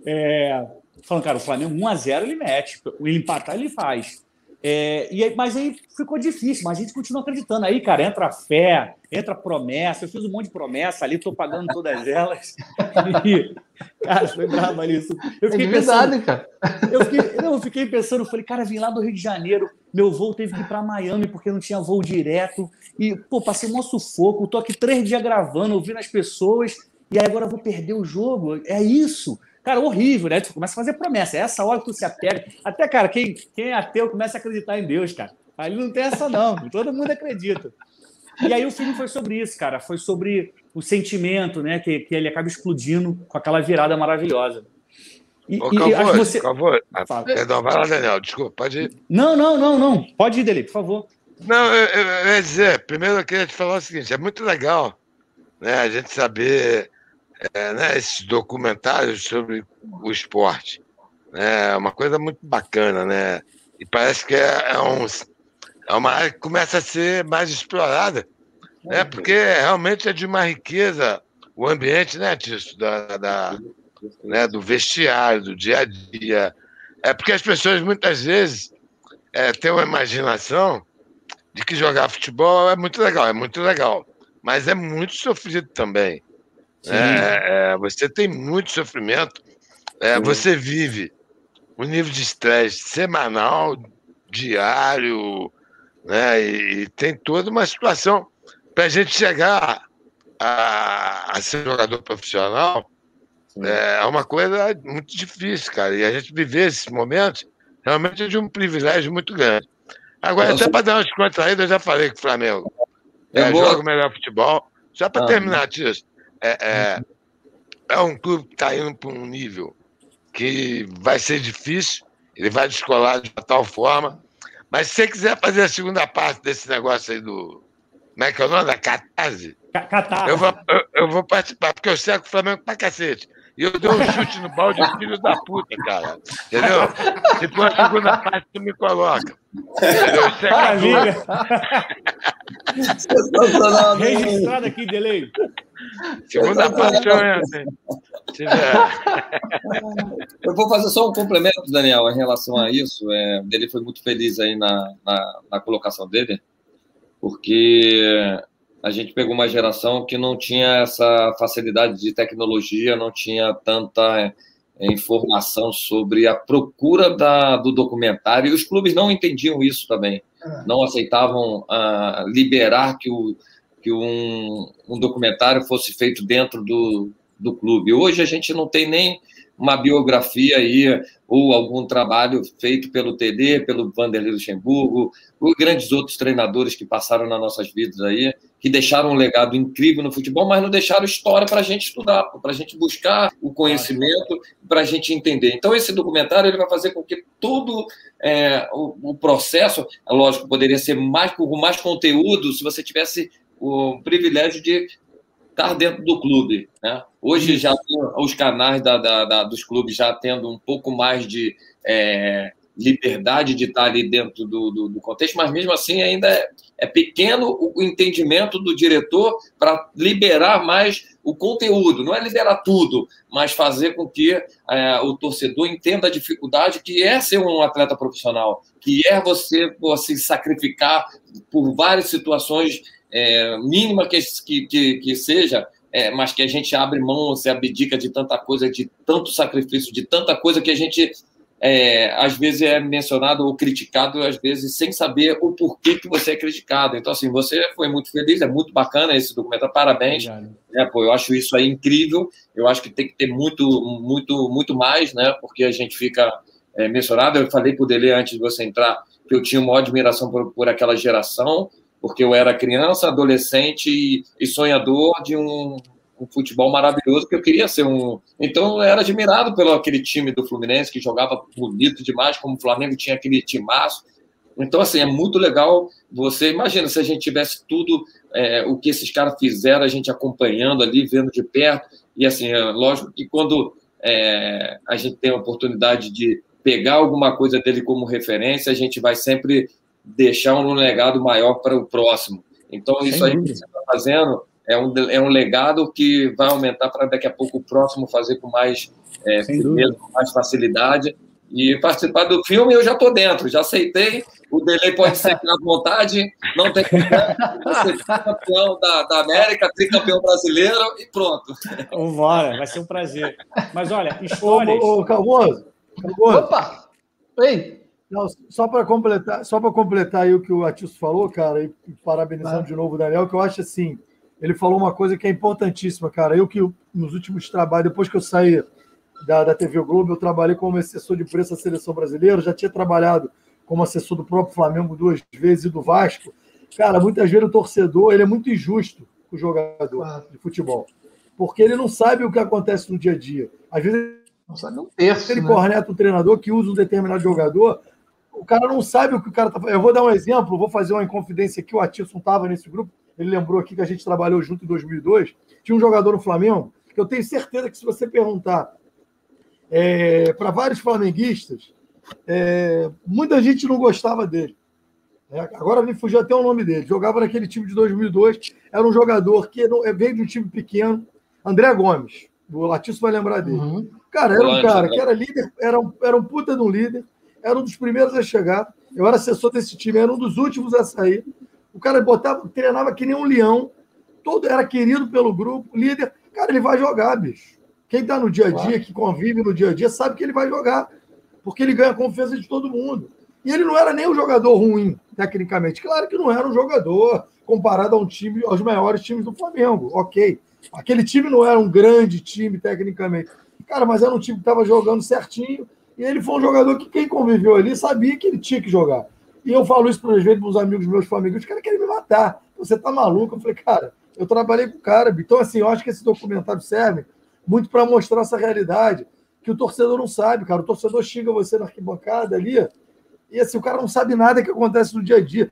é, falando, cara, o Flamengo 1x0 ele mete, ele empatar ele faz. É, e aí, mas aí ficou difícil, mas a gente continua acreditando. Aí, cara, entra fé, entra promessa. Eu fiz um monte de promessa ali, estou pagando todas elas. E, cara, foi bravo isso. Eu fiquei é verdade, pensando, cara. Eu fiquei, eu fiquei pensando, falei, cara, vim lá do Rio de Janeiro, meu voo teve que ir para Miami porque não tinha voo direto. E, pô, passei um sufoco, tô aqui três dias gravando, ouvindo as pessoas, e aí agora eu vou perder o jogo. É isso. Cara, horrível, né? Tu começa a fazer promessa. É essa hora que tu se apega. Até, cara, quem, quem é ateu começa a acreditar em Deus, cara. Aí não tem essa, não. Todo mundo acredita. E aí o filme foi sobre isso, cara. Foi sobre o sentimento, né? Que, que ele acaba explodindo com aquela virada maravilhosa. E, Ô, e Calvô, você... Calvô, ah, perdão, vai lá, Daniel. Desculpa, pode ir. Não, não, não, não. Pode ir, Dele, por favor. Não, eu, eu, eu ia dizer, primeiro eu queria te falar o seguinte: é muito legal né, a gente saber é, né, esses documentários sobre o esporte. Né, é uma coisa muito bacana, né? E parece que é, é, um, é uma área que começa a ser mais explorada, né? Porque realmente é de uma riqueza o ambiente, né, Tício, da, da, né, do vestiário, do dia a dia. É porque as pessoas muitas vezes é, têm uma imaginação de que jogar futebol é muito legal, é muito legal, mas é muito sofrido também. É, é, você tem muito sofrimento. É, você vive um nível de estresse semanal, diário, né? E, e, tem toda uma situação para a gente chegar a, a, ser jogador profissional. é uma coisa muito difícil, cara. E a gente viver esses momentos realmente é de um privilégio muito grande. Agora, até para dar uma descontraída, eu já falei que o Flamengo é, é joga o melhor futebol. Só para ah, terminar, Tias, é, é, é um clube que está indo para um nível que vai ser difícil, ele vai descolar de tal forma. Mas se você quiser fazer a segunda parte desse negócio aí do. Como é que é o nome? Da Catarse? Catarse. Eu vou, eu, eu vou participar, porque eu sei que o Flamengo pra cacete. E eu dei um chute no balde, filho da puta, cara. Entendeu? Depois a segunda parte tu me coloca. Entendeu? Isso é Maravilha. Registrado aqui, Delay. Segunda parte eu entro. Eu vou fazer só um complemento, Daniel, em relação a isso. É, ele foi muito feliz aí na, na, na colocação dele, porque a gente pegou uma geração que não tinha essa facilidade de tecnologia, não tinha tanta é, informação sobre a procura da, do documentário, e os clubes não entendiam isso também, é. não aceitavam uh, liberar que, o, que um, um documentário fosse feito dentro do, do clube. Hoje a gente não tem nem uma biografia aí, ou algum trabalho feito pelo TD, pelo Vanderlei Luxemburgo, ou grandes outros treinadores que passaram nas nossas vidas aí, que deixaram um legado incrível no futebol, mas não deixaram história para a gente estudar, para a gente buscar o conhecimento, para a gente entender. Então, esse documentário ele vai fazer com que todo é, o, o, processo, é lógico, poderia ser mais com mais conteúdo se você tivesse o privilégio de estar dentro do clube. Né? Hoje já os canais da, da, da, dos clubes já tendo um pouco mais de é, liberdade de estar ali dentro do, do, do, contexto, mas mesmo assim ainda é, é pequeno o entendimento do diretor para liberar mais o conteúdo, não é liberar tudo, mas fazer com que é, o torcedor entenda a dificuldade que é ser um atleta profissional, que é você, você sacrificar por várias situações é, mínima que, que, que seja, é, mas que a gente abre mão, se abdica de tanta coisa, de tanto sacrifício, de tanta coisa que a gente é, às vezes é mencionado ou criticado, às vezes sem saber o porquê que você é criticado. Então, assim, você foi muito feliz, é muito bacana esse documentário, parabéns. É, pô, eu acho isso aí incrível, eu acho que tem que ter muito, muito, muito mais, né? Porque a gente fica é, mencionado. Eu falei para o Dele antes de você entrar que eu tinha uma admiração por, por aquela geração, porque eu era criança, adolescente e, sonhador de um, um, futebol maravilhoso que eu queria ser um. Então eu era admirado pelo aquele time do Fluminense que jogava bonito demais, como o Flamengo tinha aquele timaço. Então, assim, é muito legal você. Imagina se a gente tivesse tudo é, o que esses caras fizeram, a gente acompanhando ali, vendo de perto. E, assim, é lógico que quando é, a gente tem a oportunidade de pegar alguma coisa dele como referência, a gente vai sempre deixar um legado maior para o próximo. Então, isso aí que você está fazendo é um, é um legado que vai aumentar para daqui a pouco o próximo fazer com mais, é, com mais facilidade. E participar do filme eu já estou dentro, já aceitei. O delay pode ser à vontade, não tem problema. Você campeão da, da América, tricampeão brasileiro e pronto. Vambora, vai ser um prazer. Mas olha, histórias. Ô, ô, Calmoso, Opa! Ei! Não, só para completar, só para completar aí o que o Atício falou, cara, e parabenizando de novo o Daniel, que eu acho assim, ele falou uma coisa que é importantíssima, cara. Eu que nos últimos trabalhos, depois que eu saí da, da TV Globo, eu trabalhei como assessor de preço da seleção brasileira, já tinha trabalhado como assessor do próprio Flamengo duas vezes e do Vasco. Cara, muitas vezes o torcedor ele é muito injusto com o jogador ah. de futebol, porque ele não sabe o que acontece no dia a dia. Às vezes não sabe um terço, ele né? corneta o treinador que usa um determinado jogador o cara não sabe o que o cara tá fazendo. Eu vou dar um exemplo, vou fazer uma inconfidência aqui. O Atilson estava nesse grupo, ele lembrou aqui que a gente trabalhou junto em 2002. Tinha um jogador no Flamengo que eu tenho certeza que se você perguntar é, para vários flamenguistas, é, muita gente não gostava dele. É, agora me fugiu até o nome dele. Jogava naquele time de 2002. Era um jogador que é, veio de um time pequeno. André Gomes. O Latício vai lembrar dele. Uhum. Cara, era um cara que era líder, era um, era um puta de um líder era um dos primeiros a chegar. Eu era assessor desse time, era um dos últimos a sair. O cara botava, treinava que nem um leão, todo era querido pelo grupo, líder. Cara, ele vai jogar, bicho. Quem está no dia a dia, que convive no dia a dia, sabe que ele vai jogar, porque ele ganha a confiança de todo mundo. E ele não era nem um jogador ruim, tecnicamente. Claro que não era um jogador comparado a um time, aos maiores times do Flamengo, ok. Aquele time não era um grande time, tecnicamente. Cara, mas era um time que estava jogando certinho. E ele foi um jogador que quem conviveu ali sabia que ele tinha que jogar. E eu falo isso, vezes, para os amigos meus famílios, os caras querem me matar. Você tá maluco? Eu falei, cara, eu trabalhei com o cara. Então, assim, eu acho que esse documentário serve muito para mostrar essa realidade que o torcedor não sabe, cara. O torcedor xinga você na arquibancada ali, e assim, o cara não sabe nada que acontece no dia a dia.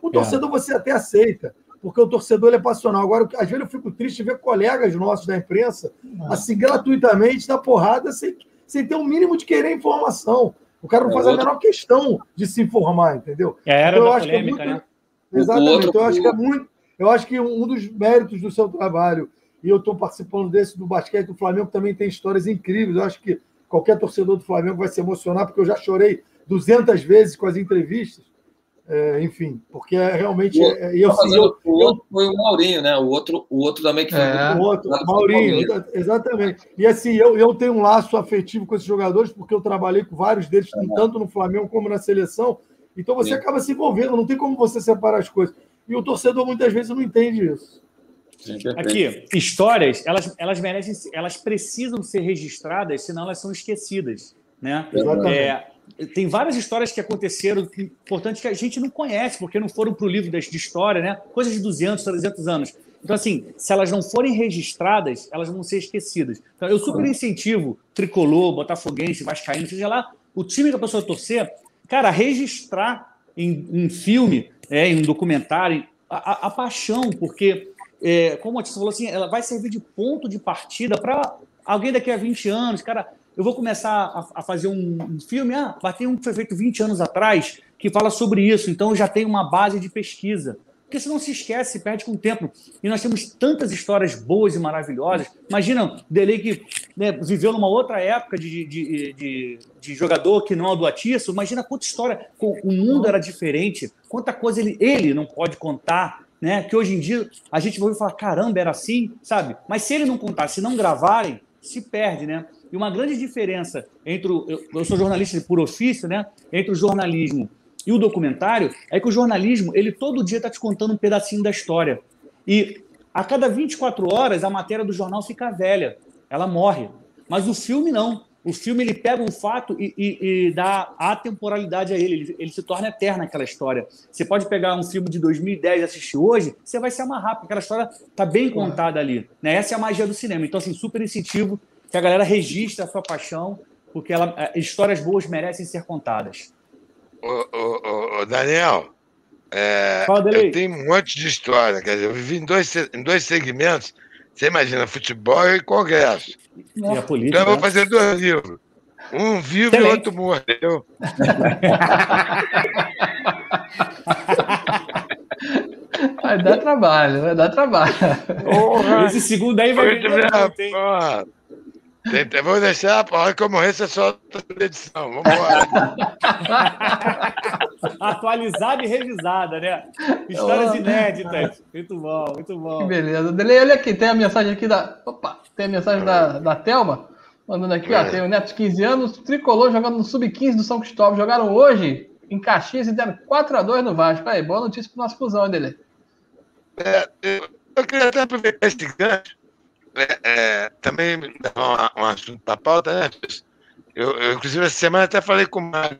O torcedor é. você até aceita, porque o torcedor é passional. Agora, às vezes eu fico triste de ver colegas nossos da imprensa, é. assim, gratuitamente, dar porrada sem, sem ter um mínimo de querer informação. O cara não é faz outro... a menor questão de se informar, entendeu? É, era então, eu acho polêmica, que é muito... né? Exatamente. Outro... Então, eu acho que é muito. Eu acho que um dos méritos do seu trabalho e eu estou participando desse do basquete do Flamengo, também tem histórias incríveis. Eu acho que qualquer torcedor do Flamengo vai se emocionar, porque eu já chorei 200 vezes com as entrevistas. É, enfim, porque é realmente. O, é, eu, eu, o outro foi o Maurinho, né? O outro, o outro também que foi. É, o outro, Maurinho, exatamente. E assim, eu, eu tenho um laço afetivo com esses jogadores, porque eu trabalhei com vários deles, é. tanto no Flamengo como na seleção. Então você Sim. acaba se envolvendo, não tem como você separar as coisas. E o torcedor muitas vezes não entende isso. Aqui, histórias, elas, elas merecem, elas precisam ser registradas, senão elas são esquecidas, né? É, tem várias histórias que aconteceram, importantes que a gente não conhece, porque não foram para o livro de história, né? Coisas de 200, 300 anos. Então, assim, se elas não forem registradas, elas vão ser esquecidas. Então, eu super incentivo tricolor, botafoguense, vascaíno, seja lá, o time que a pessoa torcer, cara, registrar em, em filme, é, em um documentário, a, a, a paixão, porque é, como a Tícia falou assim, ela vai servir de ponto de partida para alguém daqui a 20 anos, cara, eu vou começar a, a fazer um, um, filme, ah, bateu um que foi feito 20 anos atrás, que fala sobre isso, então eu já tenho uma base de pesquisa. Porque senão se esquece, perde com o tempo. E nós temos tantas histórias boas e maravilhosas. Imagina o Delei que né, viveu numa outra época de, de, de, de, jogador que não é o do Atiço. Imagina quanta história, o mundo era diferente, quanta coisa ele, ele não pode contar né? Que hoje em dia a gente vai falar, caramba, era assim, sabe? Mas se ele não contar, se não gravarem, se perde, né? E uma grande diferença entre o, eu, eu sou jornalista por ofício, né? Entre o jornalismo e o documentário é que o jornalismo, ele todo dia está te contando um pedacinho da história. E a cada 24 horas a matéria do jornal fica velha, ela morre. Mas o filme não. O filme ele pega um fato e, e, e dá atemporalidade a ele. ele. ele. se torna eterno aquela história. Você pode pegar um filme de 2010 e assistir hoje, você vai se amarrar, porque aquela história está bem contada ali. Né? Essa é a magia do cinema. Então, assim, super incentivo que a galera registre a sua paixão, porque ela, é, histórias boas merecem ser contadas. Ô, ô, ô Daniel, é, eu tenho um monte de história. Quer dizer, eu vivi em dois, em dois segmentos você imagina, futebol e congresso. E a política, então eu vou né? fazer dois livros. Um vivo Excelente. e outro entendeu? Vai dar trabalho, vai dar trabalho. Porra, Esse segundo aí vai vir. Vou deixar, a hora que eu morrer, você solta a edição. Vamos embora. Atualizada e revisada, né? Histórias oh, inéditas. Muito bom, muito bom. Que beleza. Delei, olha aqui, tem a mensagem aqui da. Opa, tem a mensagem da, da Thelma. Mandando aqui, é. ó. Tem o Neto de 15 anos, tricolor jogando no Sub-15 do São Cristóvão. Jogaram hoje em Caxias e deram 4x2 no Vasco. Aí, boa notícia pro nosso fusão, Delei. É, eu, eu queria até aproveitar esse gancho é, é, também um, um assunto para a pauta, né? Eu, eu, inclusive, essa semana até falei com o Mário.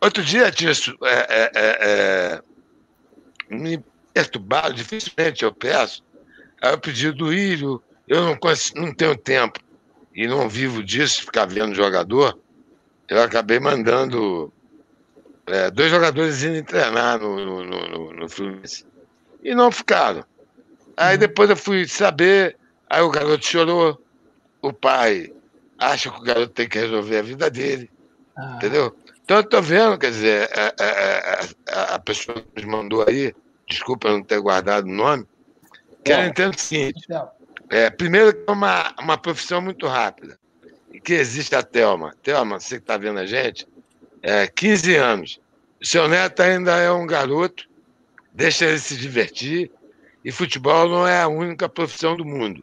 Outro dia, Tício, é, é, é, é me perturbado, dificilmente eu peço. Aí eu pedi do Írio, eu não, consigo, não tenho tempo e não vivo disso, ficar vendo jogador. Eu acabei mandando dois jogadores indo treinar no, no, no, no Fluminense. E não ficaram. Aí uhum. depois eu fui saber Aí o garoto chorou, o pai acha que o garoto tem que resolver a vida dele. Ah. Entendeu? Então eu tô vendo, quer dizer, a, a, a, a pessoa que nos mandou aí, desculpa não ter guardado o nome, que ela entende o seguinte. É, primeiro, é uma, uma profissão muito rápida. E que existe a Thelma. Thelma, você que está vendo a gente, é 15 anos. O seu neto ainda é um garoto, deixa ele se divertir. E futebol não é a única profissão do mundo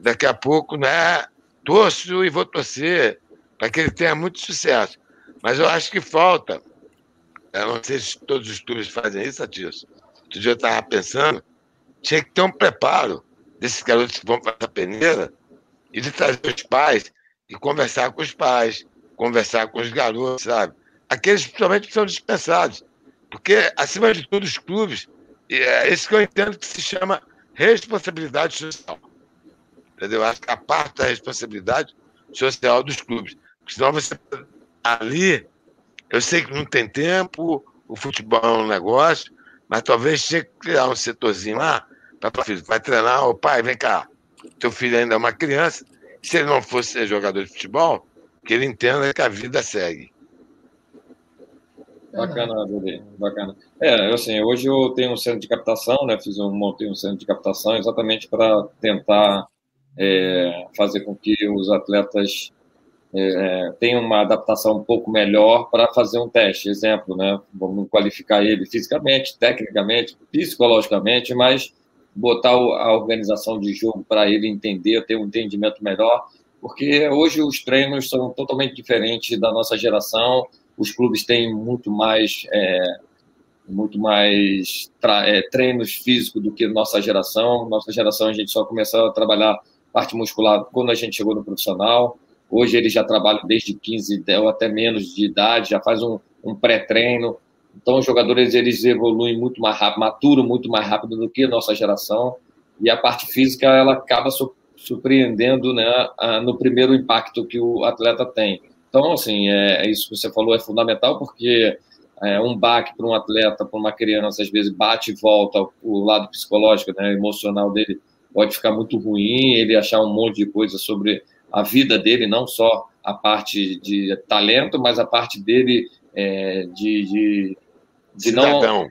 daqui a pouco, né, torço e vou torcer para que ele tenha muito sucesso. Mas eu acho que falta, eu não sei se todos os clubes fazem isso, Atício. Outro dia eu estava pensando, tinha que ter um preparo desses garotos que vão para a peneira, e de trazer os pais e conversar com os pais, conversar com os garotos, sabe? Aqueles principalmente que são dispensados. Porque, acima de tudo, os clubes, é isso que eu entendo que se chama responsabilidade social. Entendeu? Acho que a parte da responsabilidade social dos clubes. Porque senão você ali, eu sei que não tem tempo, o futebol é um negócio, mas talvez tinha que criar um setorzinho lá para filho, vai treinar, o pai, vem cá, teu filho ainda é uma criança, se ele não fosse jogador de futebol, que ele entenda que a vida segue. Bacana, Dede, bacana. É, assim, hoje eu tenho um centro de captação, né? Fiz um, montei um centro de captação exatamente para tentar é, fazer com que os atletas é, tenham uma adaptação um pouco melhor para fazer um teste. Exemplo, né? Vamos qualificar ele fisicamente, tecnicamente, psicologicamente, mas botar a organização de jogo para ele entender, ter um entendimento melhor, porque hoje os treinos são totalmente diferentes da nossa geração os clubes têm muito mais é, muito mais é, treinos físicos do que nossa geração. Nossa geração a gente só começou a trabalhar parte muscular quando a gente chegou no profissional. Hoje eles já trabalham desde 15 ou até menos de idade, já faz um, um pré-treino. Então os jogadores eles evoluem muito mais rápido, maturam muito mais rápido do que a nossa geração. E a parte física ela acaba surpreendendo né, no primeiro impacto que o atleta tem. Então, assim, é, é, isso que você falou é fundamental, porque é, um baque para um atleta, para uma criança, às vezes bate e volta, o lado psicológico, né, emocional dele pode ficar muito ruim, ele achar um monte de coisa sobre a vida dele, não só a parte de talento, mas a parte dele é, de, de, de cidadão. não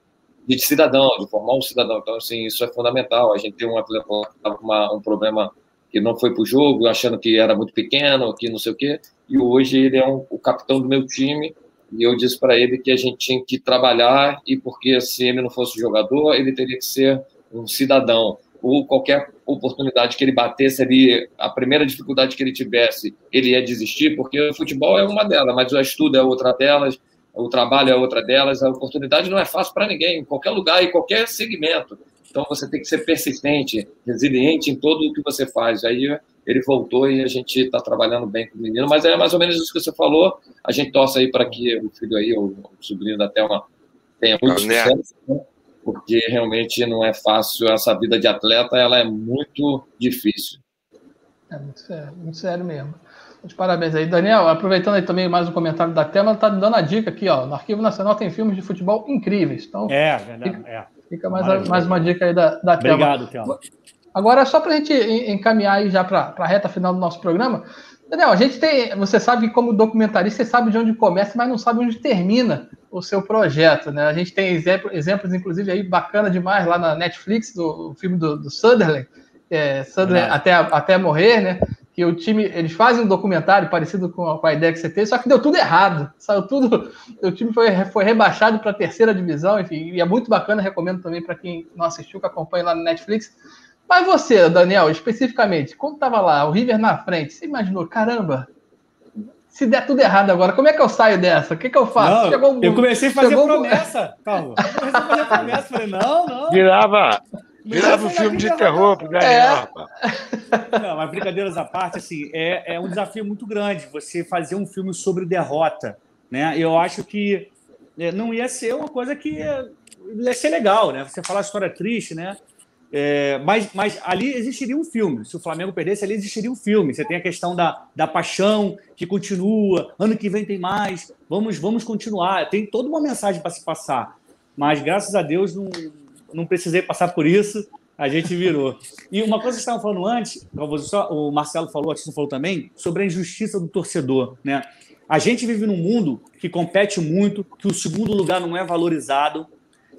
de cidadão, de formar um cidadão. Então, assim, isso é fundamental. A gente tem um atleta que estava com um problema que não foi para o jogo, achando que era muito pequeno, que não sei o quê, e hoje ele é um, o capitão do meu time, e eu disse para ele que a gente tinha que trabalhar, e porque se ele não fosse jogador, ele teria que ser um cidadão, ou qualquer oportunidade que ele batesse ali, a primeira dificuldade que ele tivesse, ele ia desistir, porque o futebol é uma delas, mas o estudo é outra delas, o trabalho é outra delas, a oportunidade não é fácil para ninguém, em qualquer lugar, em qualquer segmento. Então você tem que ser persistente, resiliente em tudo o que você faz. Aí ele voltou e a gente está trabalhando bem com o menino, mas é mais ou menos isso que você falou. A gente torce aí para que o filho aí, o, sobrinho da Thelma, tenha muito sucesso, né? Porque realmente não é fácil. Essa vida de atleta ela é muito difícil. É muito sério, muito sério mesmo. De parabéns aí. Daniel, aproveitando aí também mais um comentário da Thelma, ela está dando a dica aqui, ó. No Arquivo Nacional tem filmes de futebol incríveis. Então, é, verdade. Fica, é. fica mais, mais uma dica aí da, da Thelma. Obrigado, Thelma. Agora, só para a gente encaminhar aí já para a reta final do nosso programa, Daniel, a gente tem. Você sabe que, como documentarista, você sabe de onde começa, mas não sabe onde termina o seu projeto, né? A gente tem exemplo, exemplos, inclusive, aí bacana demais lá na Netflix, do, do filme do, do Sutherland, é, Sutherland até, até morrer, né? que o time, eles fazem um documentário parecido com a, com a, ideia que você teve, só que deu tudo errado, saiu tudo, o time foi, foi rebaixado para a terceira divisão, enfim, e é muito bacana, recomendo também para quem não assistiu, que acompanha lá no Netflix. Mas você, Daniel, especificamente, quando estava lá, o River na frente, você imaginou, caramba, se der tudo errado agora, como é que eu saio dessa? O que, que eu faço? Não, eu comecei a fazer chegou... promessa, calma. Eu comecei a fazer promessa, falei, não, não. Virava, Virava um filme de terror pro Daniel, é. Não, mas brincadeiras à parte, assim, é, é um desafio muito grande você fazer um filme sobre derrota. Né? Eu acho que é, não ia ser uma coisa que ia, ia ser legal, né? Você falar a história triste, né? É, mas, mas ali existiria um filme. Se o Flamengo perdesse, ali existiria um filme. Você tem a questão da, da paixão que continua. Ano que vem tem mais. Vamos, vamos continuar. Tem toda uma mensagem para se passar. Mas graças a Deus não, não precisei passar por isso, a gente virou. E uma coisa que estavam falando antes, o Marcelo falou, a Tisson falou também, sobre a injustiça do torcedor. Né? A gente vive num mundo que compete muito, que o segundo lugar não é valorizado.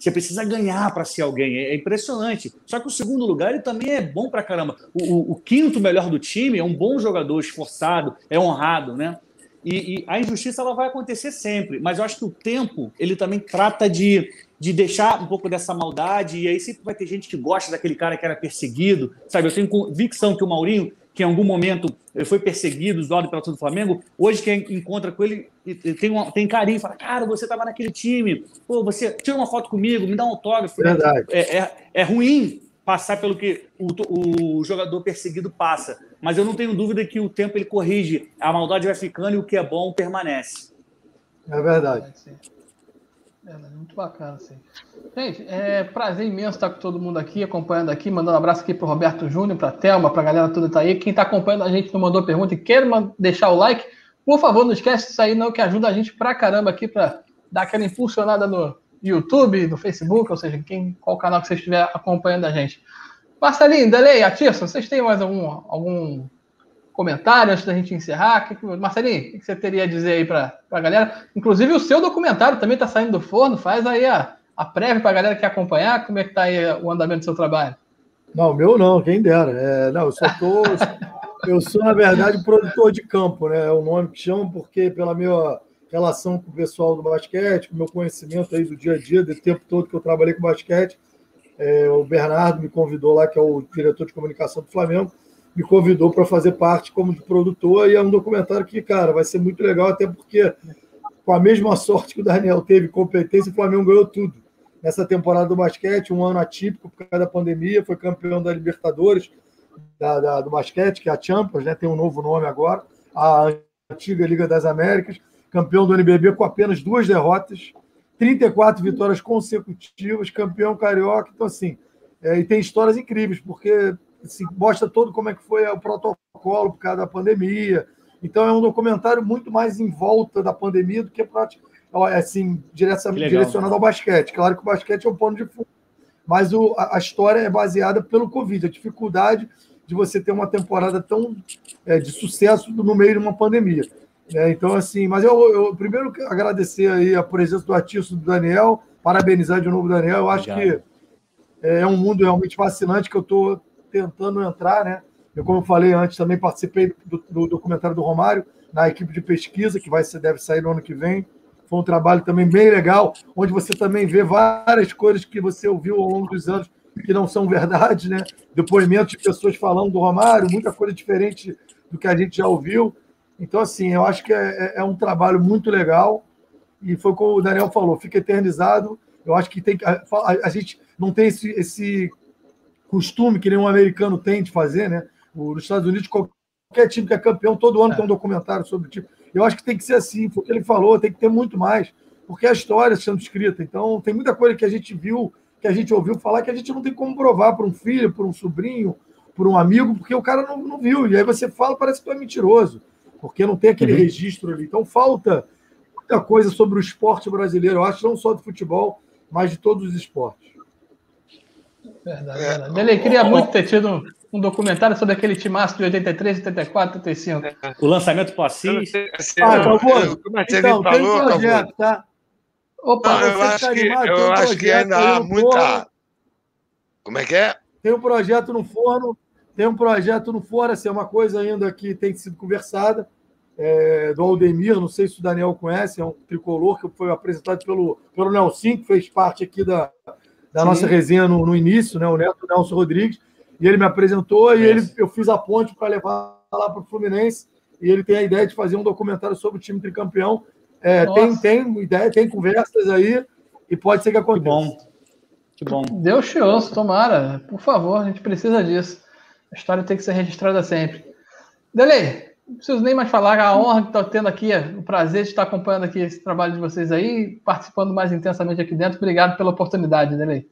Você precisa ganhar para ser alguém. É impressionante. Só que o segundo lugar ele também é bom para caramba. O, o, o, quinto melhor do time é um bom jogador, esforçado, é honrado, né? E, e, a injustiça ela vai acontecer sempre. Mas eu acho que o tempo ele também trata de de deixar um pouco dessa maldade, e aí sempre vai ter gente que gosta daquele cara que era perseguido, sabe? Eu tenho convicção que o Maurinho, que em algum momento foi perseguido, zoado pela torcida do Flamengo, hoje quem encontra com ele tem, um, tem carinho, fala, cara, você estava naquele time, pô, você tira uma foto comigo, me dá um autógrafo. Verdade. É, é, é ruim passar pelo que o, o, jogador perseguido passa. Mas eu não tenho dúvida que o tempo ele corrige, a maldade vai ficando e o que é bom permanece. É verdade. É, muito bacana, sim. Gente, é prazer imenso estar com todo mundo aqui, acompanhando aqui, mandando um abraço aqui para Roberto Júnior, para Thelma, para a galera toda que tá aí. Quem está acompanhando a gente não mandou pergunta e quer deixar o like, por favor, não esquece disso aí, não, que ajuda a gente pra caramba aqui para dar aquela impulsionada no YouTube, no Facebook, ou seja, quem, qual canal que você estiver acompanhando a gente. Marcelinho, Delei, Atirson, vocês têm mais algum, algum comentário antes da gente encerrar? Que, Marcelinho, o que você teria a dizer aí para a galera? Inclusive, o seu documentário também está saindo do forno, faz aí a, a prévia para a galera que acompanhar, como é que está aí o andamento do seu trabalho? Não, meu não, quem dera. É, não, eu só eu sou, na verdade, produtor de campo, né? É o nome que chamo, porque pela minha relação com o pessoal do basquete, com o meu conhecimento aí do dia a dia, do tempo todo que eu trabalhei com basquete, é, o Bernardo me convidou lá, que é o diretor de comunicação do Flamengo, me convidou para fazer parte como produtor, e é um documentário que, cara, vai ser muito legal, até porque, com a mesma sorte que o Daniel teve, competência, o Flamengo ganhou tudo. Nessa temporada do basquete, um ano atípico por causa da pandemia, foi campeão da Libertadores, da, da, do basquete, que é a Champions, né, tem um novo nome agora, a antiga Liga das Américas, campeão do NBB com apenas duas derrotas, 34 vitórias consecutivas, campeão carioca. Então, assim, é, e tem histórias incríveis, porque assim, mostra todo como é que foi o protocolo por causa da pandemia. Então, é um documentário muito mais em volta da pandemia do que assim, direcionado ao basquete. Claro que o basquete é um pano de fundo, mas o, a, a, história é baseada pelo Covid, a dificuldade de você ter uma temporada tão é, de sucesso no meio de uma pandemia. É, então, assim, mas eu, eu primeiro agradecer aí a presença do artista do Daniel, parabenizar de novo o Daniel. Eu acho Obrigado. que é um mundo realmente fascinante que eu estou tentando entrar, né? Eu, como eu falei antes, também participei do, do, documentário do Romário na equipe de pesquisa, que vai deve sair no ano que vem. Foi um trabalho também bem legal, onde você também vê várias coisas que você ouviu ao longo dos anos que não são verdade, né? Depoimentos de pessoas falando do Romário, muita coisa diferente do que a gente já ouviu. Então, assim, eu acho que é, é, é um trabalho muito legal e foi como o Daniel falou, fica eternizado. Eu acho que tem a, a, a gente não tem esse, esse costume que nenhum americano tem de fazer, né? O, nos Estados Unidos, qualquer time que é campeão, todo ano é. tem um documentário sobre o time. Eu acho que tem que ser assim, foi o que ele falou, tem que ter muito mais, porque a história sendo escrita. Então, tem muita coisa que a gente viu, que a gente ouviu falar, que a gente não tem como provar para um filho, para um sobrinho, para um amigo, porque o cara não, não viu. E aí você fala, parece que tu é mentiroso porque não tem aquele uhum. registro ali. Então falta muita coisa sobre o esporte brasileiro, eu acho, não só do futebol, mas de todos os esportes. Verdade, é. verdade. Ele queria muito ter tido um documentário sobre aquele timaço de 83, 84, 85. O lançamento pro Assis. Ah. Como é que então, falou, tem um projeto, tá? Opa, não, eu acho, que, animado, eu um acho que ainda há muita. Como é que é? Tem um projeto no forno tem um projeto no Fora, assim, é uma coisa ainda que tem sido conversada, é, do Aldemir, não sei se o Daniel conhece, é um tricolor que foi apresentado pelo, pelo Nelson, que fez parte aqui da, da nossa resenha no, no, início, né, o Neto Nelson Rodrigues, e ele me apresentou e ele, eu fiz a ponte para levar lá para o Fluminense, e ele tem a ideia de fazer um documentário sobre o time tricampeão. É, tem, tem ideia, tem conversas aí, e pode ser que aconteça. Que bom. Que bom. Deus te ouça, tomara. Por favor, a gente precisa disso. A história tem que ser registrada sempre. Delei, não preciso nem mais falar, a honra que estou tendo aqui, o prazer de estar acompanhando aqui esse trabalho de vocês aí, participando mais intensamente aqui dentro. Obrigado pela oportunidade, Delei.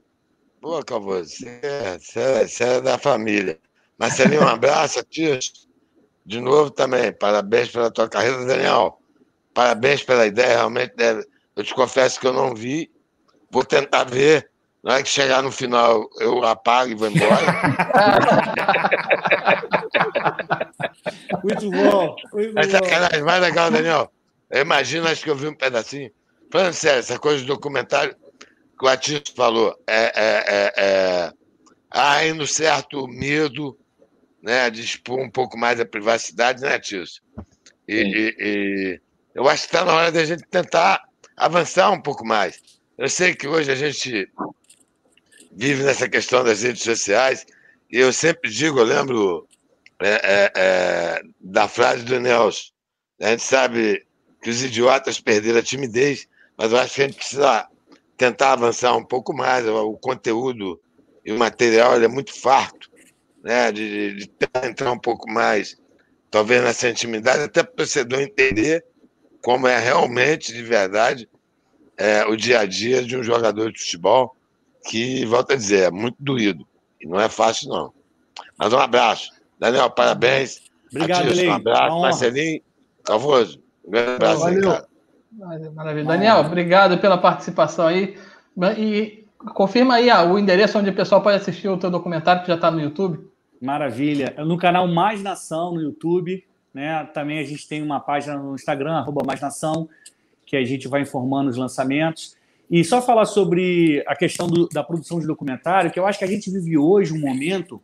Boa, Cavô, você, você, você é da família. Marcelinho, um abraço, tio. De novo também, parabéns pela tua carreira, Daniel. Parabéns pela ideia, realmente deve. Eu te confesso que eu não vi, vou tentar ver na hora que chegar no final, eu apago e vou embora. muito bom. Muito é sacanagem, mais legal, Daniel. Eu imagino, acho que eu vi um pedacinho. Falando sério, essa coisa do documentário que o Atício falou, é, é, é, é... há ainda um certo medo né, de expor um pouco mais a privacidade, né, Atício? E, e, e eu acho que está na hora da gente tentar avançar um pouco mais. Eu sei que hoje a gente vive nessa questão das redes sociais. E eu sempre digo, eu lembro é, é, é, da frase do Nelson. A gente sabe que os idiotas perderam a timidez, mas eu acho que a gente precisa tentar avançar um pouco mais. O conteúdo e o material é muito farto, né? De, de, de entrar um pouco mais, talvez nessa intimidade, até para o torcedor entender como é realmente, de verdade, é, o dia a dia de um jogador de futebol, que, volta a dizer, é muito doído. E não é fácil, não. Mas um abraço. Daniel, parabéns. Obrigado, Atilson, Um abraço. Marcelinho, Calvoso. Um grande abraço Valeu. aí, cara. Maravilha. Daniel, obrigado pela participação aí. E confirma aí ah, o endereço onde o pessoal pode assistir o teu documentário que já está no YouTube. Maravilha. No canal Mais Nação no YouTube. Né? Também a gente tem uma página no Instagram, arroba Mais Nação, que a gente vai informando os lançamentos. E só falar sobre a questão do, da produção de documentário, que eu acho que a gente vive hoje um momento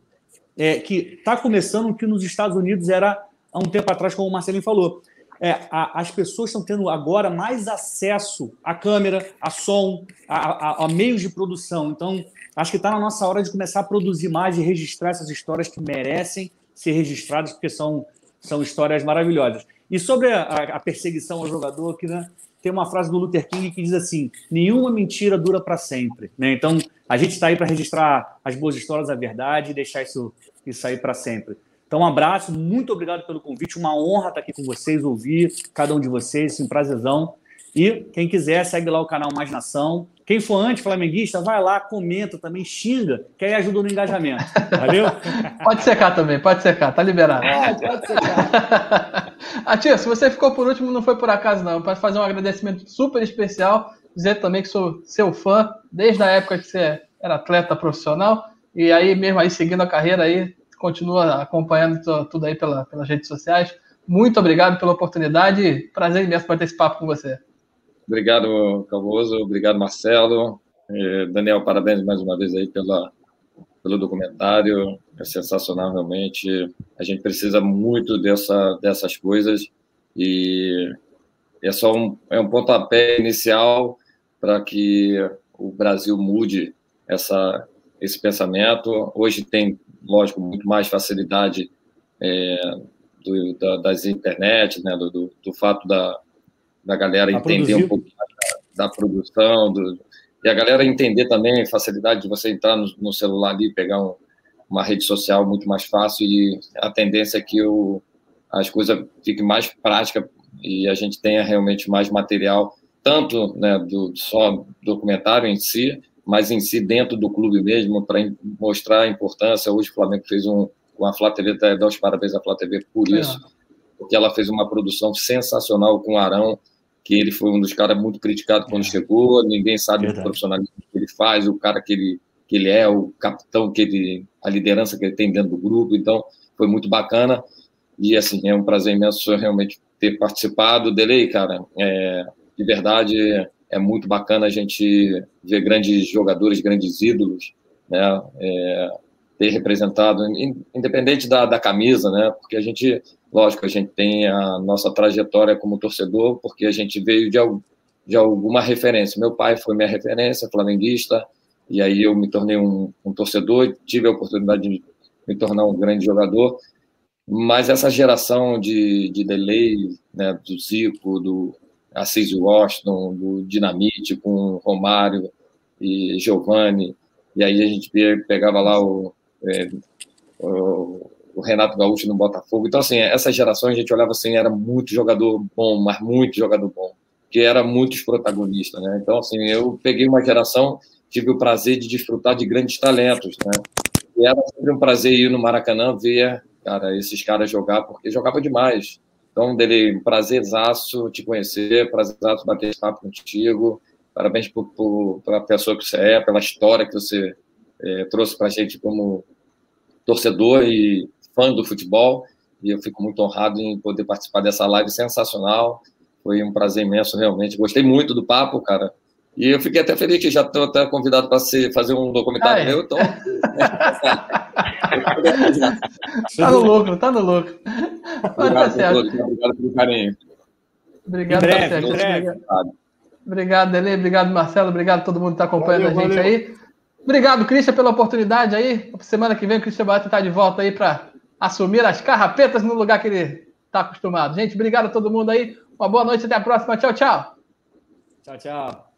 é, que está começando que nos Estados Unidos era há um tempo atrás, como o Marcelinho falou. É, a, as pessoas estão tendo agora mais acesso à câmera, a som, a, a, a meios de produção. Então, acho que está na nossa hora de começar a produzir mais e registrar essas histórias que merecem ser registradas, porque são, são histórias maravilhosas. E sobre a, a perseguição ao jogador, que né, tem uma frase do Luther King que diz assim: nenhuma mentira dura para sempre. Né? Então, a gente está aí para registrar as boas histórias, a verdade e deixar isso, isso aí para sempre. Então, um abraço, muito obrigado pelo convite, uma honra estar aqui com vocês, ouvir cada um de vocês, um prazerzão. E quem quiser, segue lá o canal Mais Nação. Quem for anti-flamenguista, vai lá, comenta também, xinga, que aí ajuda no engajamento. Valeu? pode secar também, pode secar, tá liberado. É, pode secar. Atia, se você ficou por último, não foi por acaso, não. Para fazer um agradecimento super especial, dizer também que sou seu fã desde a época que você era atleta profissional. E aí, mesmo aí, seguindo a carreira aí, continua acompanhando tudo aí pela, pelas redes sociais. Muito obrigado pela oportunidade. Prazer imenso papo com você. Obrigado, Calvoso. Obrigado, Marcelo. Daniel, parabéns mais uma vez aí pela, pelo documentário. É sensacional, realmente. A gente precisa muito dessa, dessas coisas e é só um, é um pontapé inicial para que o Brasil mude essa, esse pensamento. Hoje tem, lógico, muito mais facilidade é, do, da, das internet, né, do, do, do fato da, da galera a entender produzir. um pouco da, da produção, do, e a galera entender também a facilidade de você entrar no, no celular ali pegar um, uma rede social muito mais fácil e a tendência é que o, as coisas fiquem mais práticas e a gente tenha realmente mais material, tanto né, do só documentário em si, mas em si dentro do clube mesmo, para mostrar a importância. Hoje o Flamengo fez um, com a Flá TV, dar os parabéns à Flá TV por é. isso, é. porque ela fez uma produção sensacional com o Arão, que ele foi um dos caras muito criticados quando é. chegou, ninguém sabe Verdade. o profissionalismo que ele faz, o cara que ele, que ele é, o capitão que ele, a liderança que ele tem dentro do grupo, então foi muito bacana, e assim, é um prazer imenso realmente ter participado, Delei, cara, é, de verdade é muito bacana a gente ver grandes jogadores, grandes ídolos, né, é, ter representado, independente da, da camisa, né, porque a gente Lógico, a gente tem a nossa trajetória como torcedor, porque a gente veio de, de alguma referência. Meu pai foi minha referência, flamenguista, e aí eu me tornei um, um torcedor, tive a oportunidade de me tornar um grande jogador. Mas essa geração de, de delay, né, do Zico, do Assis Washington, do Dinamite, com Romário e Giovanni, e aí a gente pegava lá o, é, o o Renato Gaúcho no Botafogo. Então, assim, essa geração a gente olhava assim, era muito jogador bom, mas muito jogador bom, que era muitos protagonistas, né? Então, assim, eu peguei uma geração, tive o prazer de desfrutar de grandes talentos, né? E era sempre um prazer ir no Maracanã ver, cara, esses caras jogar, porque jogava demais. Então, dele, prazerzaço te conhecer, prazerzaço bater esse papo contigo. Parabéns por, por, pela pessoa que você é, pela história que você é, trouxe para gente como torcedor e fã do futebol e eu fico muito honrado em poder participar dessa live sensacional. Foi um prazer imenso, realmente. Gostei muito do papo, cara. E eu fiquei até feliz que já estou até convidado para fazer um documentário ah, é. meu. Então... tá no lucro, tá no lucro. Obrigado, tá obrigado pelo carinho. Obrigado, breve, tá breve. Obrigado, Dele. Obrigado, Marcelo. Obrigado a todo mundo que está acompanhando valeu, a gente valeu. aí. Obrigado, Christian, pela oportunidade aí. Semana que vem o Christian Barata está de volta aí para assumir as carrapetas no lugar que ele está acostumado. Gente, obrigado a todo mundo aí. Uma boa noite, até a próxima. Tchau, tchau. Tchau, tchau.